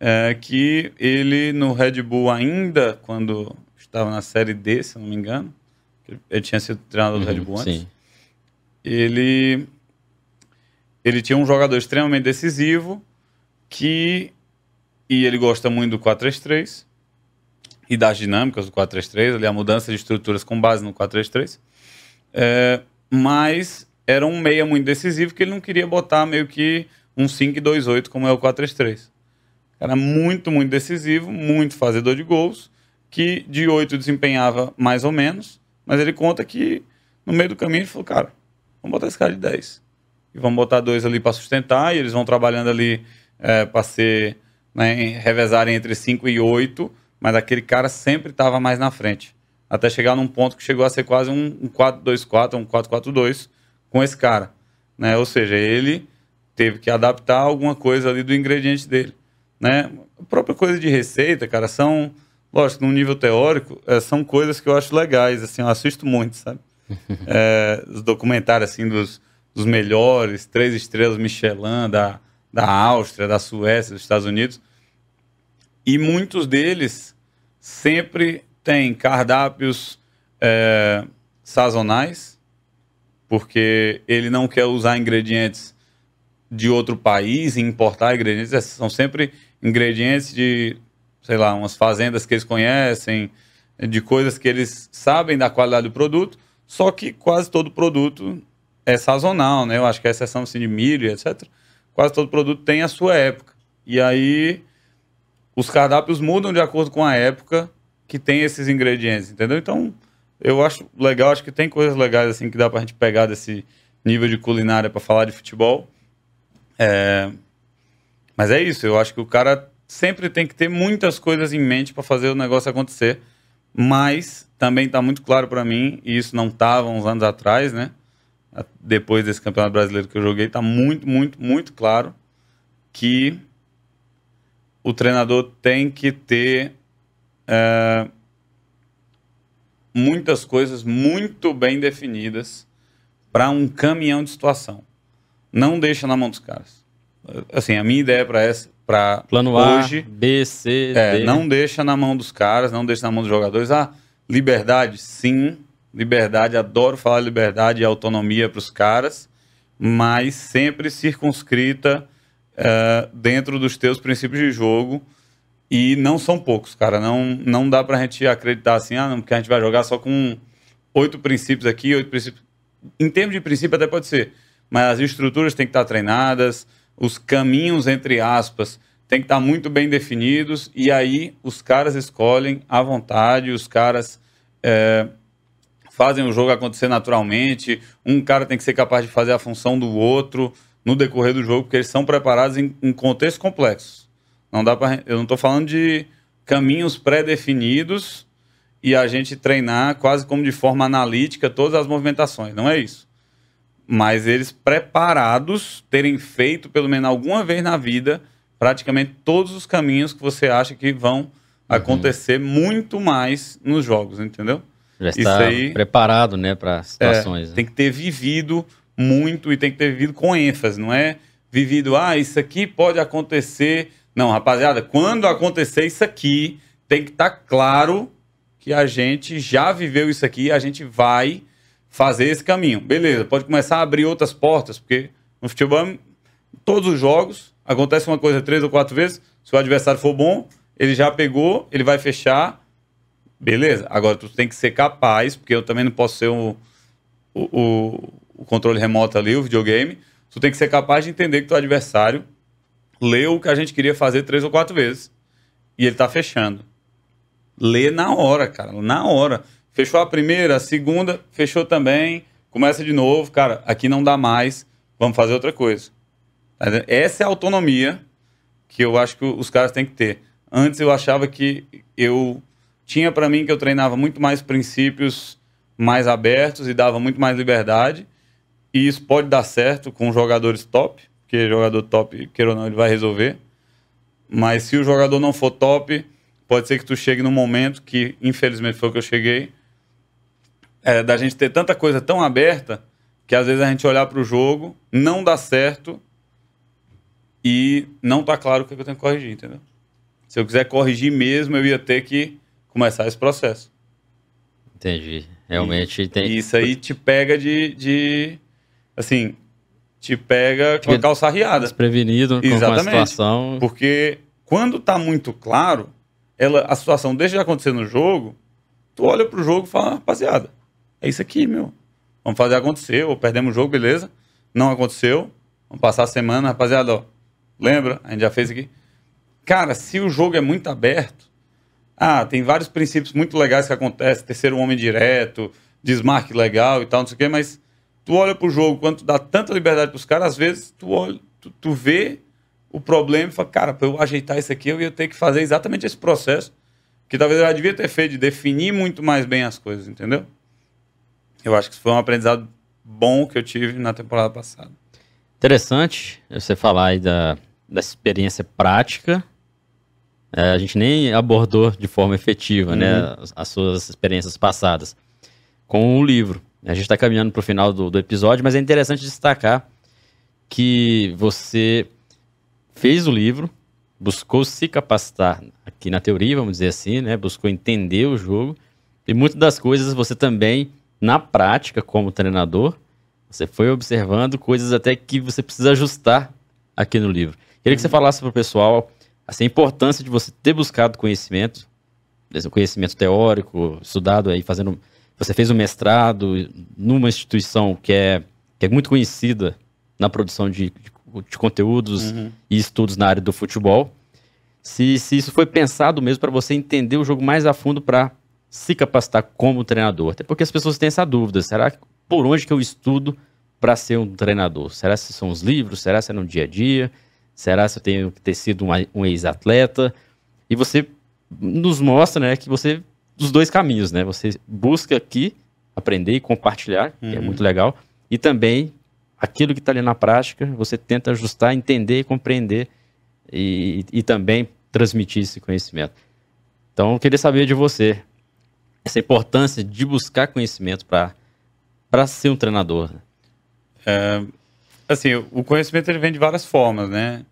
é que ele no Red Bull ainda, quando estava na Série D, se não me engano, ele tinha sido treinador do Red uhum, Bull antes, sim. ele ele tinha um jogador extremamente decisivo que e ele gosta muito do 4-3-3 e das dinâmicas do 4-3-3, ali a mudança de estruturas com base no 4-3-3, é, mas era um meia muito decisivo que ele não queria botar meio que um 5-2-8 como é o 4-3-3. Era muito, muito decisivo, muito fazedor de gols, que de oito desempenhava mais ou menos, mas ele conta que no meio do caminho ele falou, cara, vamos botar esse cara de 10. E vamos botar dois ali para sustentar, e eles vão trabalhando ali é, para ser, né, revezarem entre 5 e 8, mas aquele cara sempre estava mais na frente. Até chegar num ponto que chegou a ser quase um, um 4-2-4, um 4-4-2 com esse cara. Né? Ou seja, ele teve que adaptar alguma coisa ali do ingrediente dele né? A própria coisa de receita, cara, são, lógico, num nível teórico, é, são coisas que eu acho legais, assim, eu assisto muito, sabe? é, os documentários, assim, dos, dos melhores, três estrelas Michelin da, da Áustria, da Suécia, dos Estados Unidos. E muitos deles sempre têm cardápios é, sazonais, porque ele não quer usar ingredientes de outro país e importar ingredientes. É, são sempre ingredientes de, sei lá, umas fazendas que eles conhecem, de coisas que eles sabem da qualidade do produto, só que quase todo produto é sazonal, né? Eu acho que a exceção assim, de milho, etc. Quase todo produto tem a sua época. E aí os cardápios mudam de acordo com a época que tem esses ingredientes, entendeu? Então, eu acho legal, acho que tem coisas legais assim que dá pra gente pegar desse nível de culinária para falar de futebol. É, mas é isso, eu acho que o cara sempre tem que ter muitas coisas em mente para fazer o negócio acontecer. Mas também está muito claro para mim, e isso não estava uns anos atrás, né? Depois desse campeonato brasileiro que eu joguei, está muito, muito, muito claro que o treinador tem que ter é, muitas coisas muito bem definidas para um caminhão de situação. Não deixa na mão dos caras assim, a minha ideia para essa para hoje, A, B, C, é, D. não deixa na mão dos caras, não deixa na mão dos jogadores. Ah, liberdade, sim, liberdade, adoro falar liberdade e autonomia para os caras, mas sempre circunscrita uh, dentro dos teus princípios de jogo. E não são poucos, cara. Não, não dá pra gente acreditar assim, ah, não, porque a gente vai jogar só com oito princípios aqui, oito princípios. Em termos de princípio, até pode ser. Mas as estruturas têm que estar treinadas, os caminhos, entre aspas, têm que estar muito bem definidos. E aí os caras escolhem à vontade, os caras. É, fazem o jogo acontecer naturalmente. Um cara tem que ser capaz de fazer a função do outro no decorrer do jogo, porque eles são preparados em, em contextos complexos. Não dá para, eu não estou falando de caminhos pré-definidos e a gente treinar quase como de forma analítica todas as movimentações. Não é isso. Mas eles preparados, terem feito pelo menos alguma vez na vida praticamente todos os caminhos que você acha que vão uhum. acontecer muito mais nos jogos, entendeu? Já está aí, preparado, né, para situações. É, tem que ter vivido muito e tem que ter vivido com ênfase, não é vivido, ah, isso aqui pode acontecer. Não, rapaziada, quando acontecer isso aqui, tem que estar tá claro que a gente já viveu isso aqui, a gente vai fazer esse caminho. Beleza, pode começar a abrir outras portas, porque no futebol, todos os jogos, acontece uma coisa três ou quatro vezes, se o adversário for bom, ele já pegou, ele vai fechar, Beleza. Agora, tu tem que ser capaz, porque eu também não posso ser o, o, o controle remoto ali, o videogame. Tu tem que ser capaz de entender que teu adversário leu o que a gente queria fazer três ou quatro vezes. E ele tá fechando. Lê na hora, cara. Na hora. Fechou a primeira, a segunda, fechou também. Começa de novo. Cara, aqui não dá mais. Vamos fazer outra coisa. Tá Essa é a autonomia que eu acho que os caras têm que ter. Antes eu achava que eu tinha para mim que eu treinava muito mais princípios mais abertos e dava muito mais liberdade. E isso pode dar certo com jogadores top, porque jogador top, queira ou não, ele vai resolver. Mas se o jogador não for top, pode ser que tu chegue num momento que, infelizmente, foi o que eu cheguei, é, da gente ter tanta coisa tão aberta que às vezes a gente olhar para o jogo, não dá certo e não tá claro o que eu tenho que corrigir, entendeu? Se eu quiser corrigir mesmo, eu ia ter que começar esse processo. Entendi. Realmente e, tem. Isso aí te pega de. de assim, te pega com a calça arriada. Desprevenido Exatamente. com a situação. Porque quando tá muito claro, ela, a situação deixa de acontecer no jogo, tu olha pro jogo e fala, rapaziada, é isso aqui, meu. Vamos fazer acontecer, ou perdemos o jogo, beleza. Não aconteceu. Vamos passar a semana, rapaziada, ó. Lembra? A gente já fez aqui. Cara, se o jogo é muito aberto, ah, tem vários princípios muito legais que acontecem, terceiro homem direto, desmarque legal e tal, não sei o quê, mas tu olha pro jogo, quando tu dá tanta liberdade pros caras, às vezes tu olha, tu, tu vê o problema e fala, cara, para eu ajeitar isso aqui, eu ia ter que fazer exatamente esse processo, que talvez eu já devia ter feito, de definir muito mais bem as coisas, entendeu? Eu acho que isso foi um aprendizado bom que eu tive na temporada passada. Interessante você falar aí da, da experiência prática é, a gente nem abordou de forma efetiva né, uhum. né, as, as, suas experiências passadas com o livro. A gente está caminhando para o final do, do episódio, mas é interessante destacar que você fez o livro, buscou se capacitar aqui na teoria, vamos dizer assim, né? Buscou entender o jogo e muitas das coisas você também na prática como treinador, você foi observando coisas até que você precisa ajustar aqui no livro. Queria que você falasse para o pessoal assim, a importância de você ter buscado conhecimento, conhecimento teórico, estudado aí, fazendo. Você fez um mestrado numa instituição que é, que é muito conhecida na produção de, de, de conteúdos uhum. e estudos na área do futebol. Se, se isso foi pensado mesmo para você entender o jogo mais a fundo para se capacitar como treinador. Até porque as pessoas têm essa dúvida: será que por onde que eu estudo para ser um treinador? Será que são os livros? Será que é no dia a dia? Será que eu tenho que ter sido um, um ex-atleta? E você nos mostra, né, que você dos dois caminhos, né? Você busca aqui aprender e compartilhar, uhum. que é uhum. muito legal, e também aquilo que está ali na prática, você tenta ajustar, entender e compreender e, e, também transmitir esse conhecimento. Então, eu queria saber de você essa importância de buscar conhecimento para ser um treinador. É, assim, o conhecimento ele vem de várias formas, né?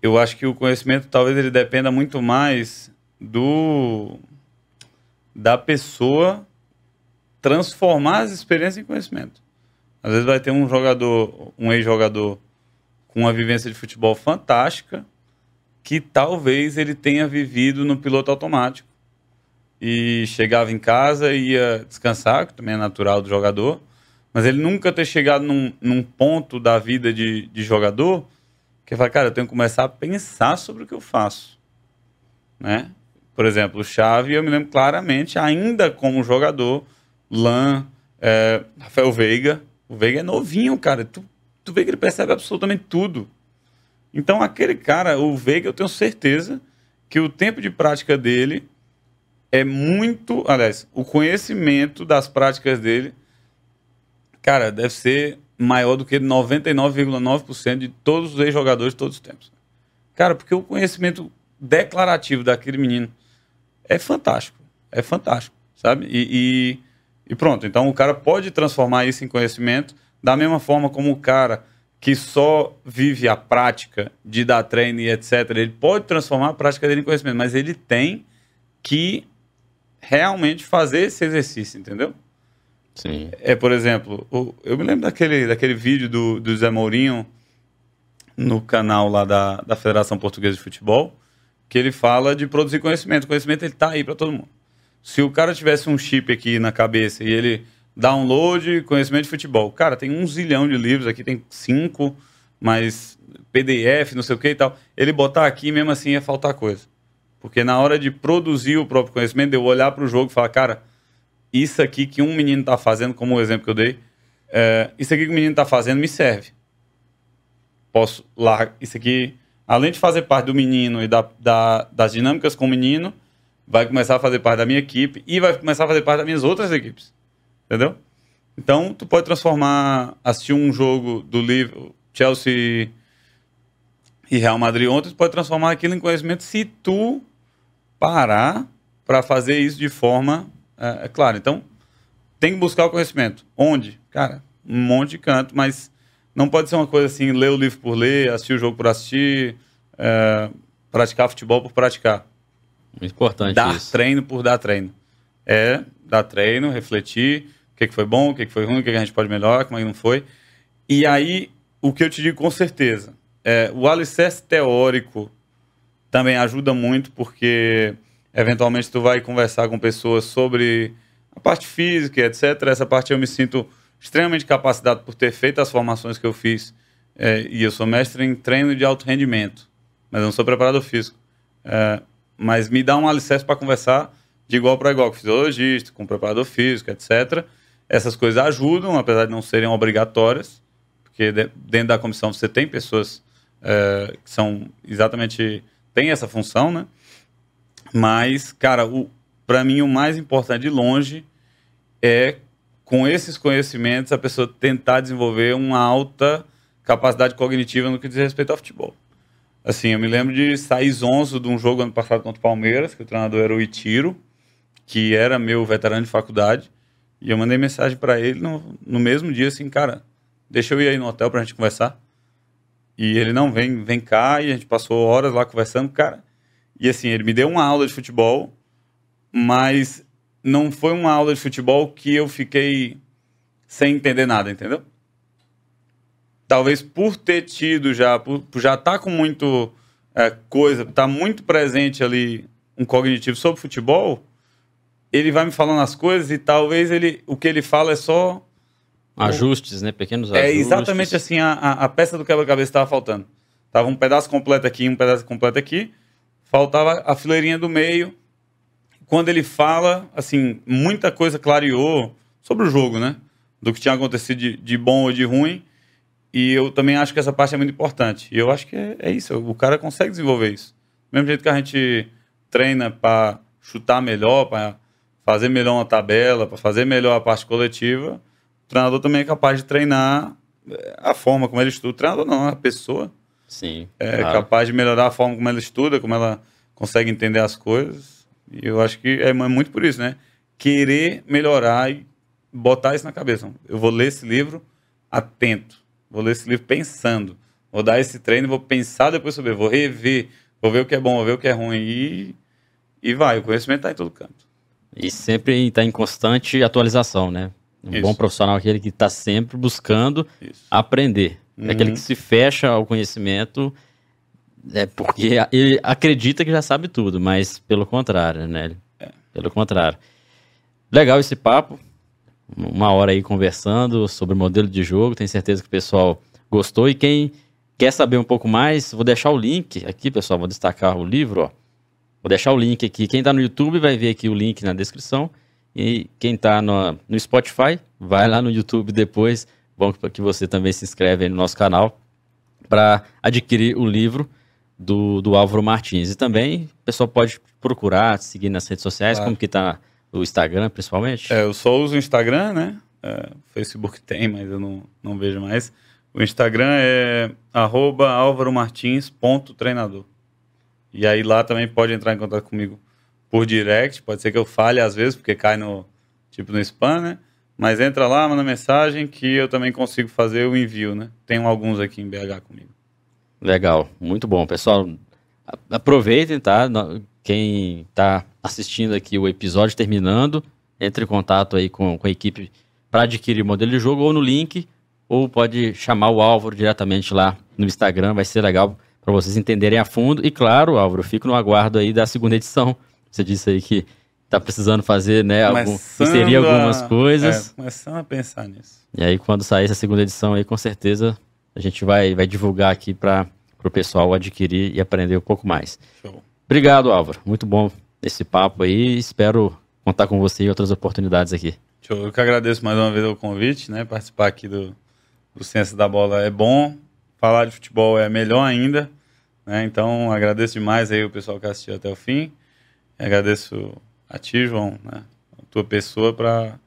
Eu acho que o conhecimento talvez ele dependa muito mais do da pessoa transformar as experiências em conhecimento. Às vezes vai ter um jogador, um ex-jogador com uma vivência de futebol fantástica, que talvez ele tenha vivido no piloto automático. E chegava em casa e ia descansar, que também é natural do jogador, mas ele nunca ter chegado num, num ponto da vida de, de jogador que fala, cara, eu tenho que começar a pensar sobre o que eu faço. Né? Por exemplo, o Chave, eu me lembro claramente, ainda como jogador, Lan, é, Rafael Veiga. O Veiga é novinho, cara. Tu, tu vê que ele percebe absolutamente tudo. Então, aquele cara, o Veiga, eu tenho certeza que o tempo de prática dele é muito. Aliás, o conhecimento das práticas dele, cara, deve ser maior do que 99,9% de todos os ex-jogadores de todos os tempos. Cara, porque o conhecimento declarativo daquele menino é fantástico. É fantástico, sabe? E, e, e, pronto. Então o cara pode transformar isso em conhecimento da mesma forma como o cara que só vive a prática de dar treino e etc. Ele pode transformar a prática dele em conhecimento, mas ele tem que realmente fazer esse exercício, entendeu? Sim. É, por exemplo, eu me lembro daquele, daquele vídeo do, do Zé Mourinho no canal lá da, da Federação Portuguesa de Futebol, que ele fala de produzir conhecimento. O conhecimento ele tá aí para todo mundo. Se o cara tivesse um chip aqui na cabeça e ele download conhecimento de futebol, cara, tem um zilhão de livros aqui, tem cinco, mas PDF, não sei o que e tal. Ele botar aqui, mesmo assim, ia faltar coisa. Porque na hora de produzir o próprio conhecimento, eu olhar para o jogo e falar, cara, isso aqui que um menino está fazendo, como o exemplo que eu dei, é, isso aqui que o menino está fazendo me serve. Posso lá, isso aqui, além de fazer parte do menino e da, da, das dinâmicas com o menino, vai começar a fazer parte da minha equipe e vai começar a fazer parte das minhas outras equipes. Entendeu? Então, tu pode transformar, assistir um jogo do livro Chelsea e Real Madrid ontem, tu pode transformar aquilo em conhecimento se tu parar para fazer isso de forma é, é claro. Então, tem que buscar o conhecimento. Onde? Cara, um monte de canto, mas não pode ser uma coisa assim, ler o livro por ler, assistir o jogo por assistir, é, praticar futebol por praticar. Muito importante dar isso. treino por dar treino. É dar treino, refletir o que, que foi bom, o que, que foi ruim, o que, que a gente pode melhorar, como é que não foi. E aí, o que eu te digo com certeza, é, o alicerce teórico também ajuda muito, porque Eventualmente tu vai conversar com pessoas sobre a parte física, etc. Essa parte eu me sinto extremamente capacitado por ter feito as formações que eu fiz. É, e eu sou mestre em treino de alto rendimento, mas não sou preparador físico. É, mas me dá um alicerce para conversar de igual para igual com fisiologista, com preparador físico, etc. Essas coisas ajudam, apesar de não serem obrigatórias, porque dentro da comissão você tem pessoas é, que são exatamente têm essa função, né? Mas, cara, para mim o mais importante de longe é com esses conhecimentos a pessoa tentar desenvolver uma alta capacidade cognitiva no que diz respeito ao futebol. Assim, eu me lembro de sair zonzo de um jogo ano passado contra o Palmeiras, que o treinador era o Itiro, que era meu veterano de faculdade, e eu mandei mensagem para ele no, no mesmo dia, assim, cara, deixa eu ir aí no hotel pra gente conversar. E ele, não, vem, vem cá, e a gente passou horas lá conversando, cara, e assim, ele me deu uma aula de futebol, mas não foi uma aula de futebol que eu fiquei sem entender nada, entendeu? Talvez por ter tido já, por, por já estar tá com muito é, coisa, tá muito presente ali um cognitivo sobre futebol, ele vai me falando as coisas e talvez ele, o que ele fala é só ajustes, né? Pequenos é ajustes. É exatamente assim a, a, a peça do quebra-cabeça estava faltando. Tava um pedaço completo aqui, um pedaço completo aqui faltava a fileirinha do meio. Quando ele fala, assim, muita coisa clareou sobre o jogo, né? Do que tinha acontecido de, de bom ou de ruim. E eu também acho que essa parte é muito importante. E eu acho que é, é isso, o cara consegue desenvolver isso. Do mesmo jeito que a gente treina para chutar melhor, para fazer melhor uma tabela, para fazer melhor a parte coletiva, o treinador também é capaz de treinar eh, a forma como ele estuda. O treinador não, a pessoa Sim. É claro. capaz de melhorar a forma como ela estuda, como ela consegue entender as coisas. E eu acho que é muito por isso, né? Querer melhorar e botar isso na cabeça. Eu vou ler esse livro atento. Vou ler esse livro pensando. Vou dar esse treino, vou pensar depois sobre, vou rever, vou ver o que é bom, vou ver o que é ruim e e vai, o conhecimento está em todo canto. E sempre está em constante atualização, né? Um Isso. bom profissional é aquele que está sempre buscando Isso. aprender. Uhum. É aquele uhum. que se fecha ao conhecimento é porque ele acredita que já sabe tudo, mas pelo contrário, né? É. Pelo contrário. Legal esse papo. Uma hora aí conversando sobre o modelo de jogo. Tenho certeza que o pessoal gostou. E quem quer saber um pouco mais, vou deixar o link aqui, pessoal. Vou destacar o livro, ó. Vou deixar o link aqui. Quem está no YouTube vai ver aqui o link na descrição. E quem está no, no Spotify, vai lá no YouTube depois. Bom que você também se inscreve aí no nosso canal para adquirir o livro do, do Álvaro Martins. E também o pessoal pode procurar, seguir nas redes sociais, claro. como que tá o Instagram, principalmente. É, eu só uso o Instagram, né? É, Facebook tem, mas eu não, não vejo mais. O Instagram é arroba álvaromartins.treinador. E aí lá também pode entrar em contato comigo por direct. Pode ser que eu fale às vezes, porque cai no tipo no spam, né? Mas entra lá, manda mensagem que eu também consigo fazer o envio, né? Tenho alguns aqui em BH comigo. Legal, muito bom. Pessoal, aproveitem, tá? Quem está assistindo aqui o episódio terminando, entre em contato aí com, com a equipe para adquirir o modelo de jogo ou no link, ou pode chamar o Álvaro diretamente lá no Instagram, vai ser legal para vocês entenderem a fundo. E claro, Álvaro, fico no aguardo aí da segunda edição. Você disse aí que tá precisando fazer, né, algum, inserir algumas coisas. É, começando a pensar nisso. E aí, quando sair essa segunda edição aí, com certeza a gente vai, vai divulgar aqui para o pessoal adquirir e aprender um pouco mais. Show. Obrigado, Álvaro. Muito bom esse papo aí. Espero contar com você em outras oportunidades aqui. Show. Eu que agradeço mais uma vez o convite, né? Participar aqui do, do Ciência da Bola é bom, falar de futebol é melhor ainda. Né? Então, agradeço demais aí o pessoal que assistiu até o fim. Agradeço a ti, João, né? a tua pessoa, pra,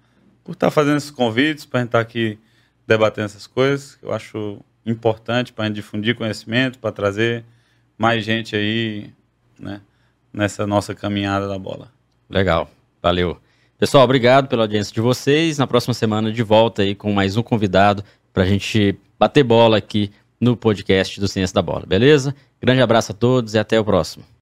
por estar tá fazendo esses convites, para a gente estar tá aqui debatendo essas coisas. Eu acho importante para difundir conhecimento, para trazer mais gente aí, né, nessa nossa caminhada da bola. Legal, valeu. Pessoal, obrigado pela audiência de vocês. Na próxima semana de volta aí com mais um convidado para a gente bater bola aqui no podcast do Ciência da Bola, beleza? Grande abraço a todos e até o próximo.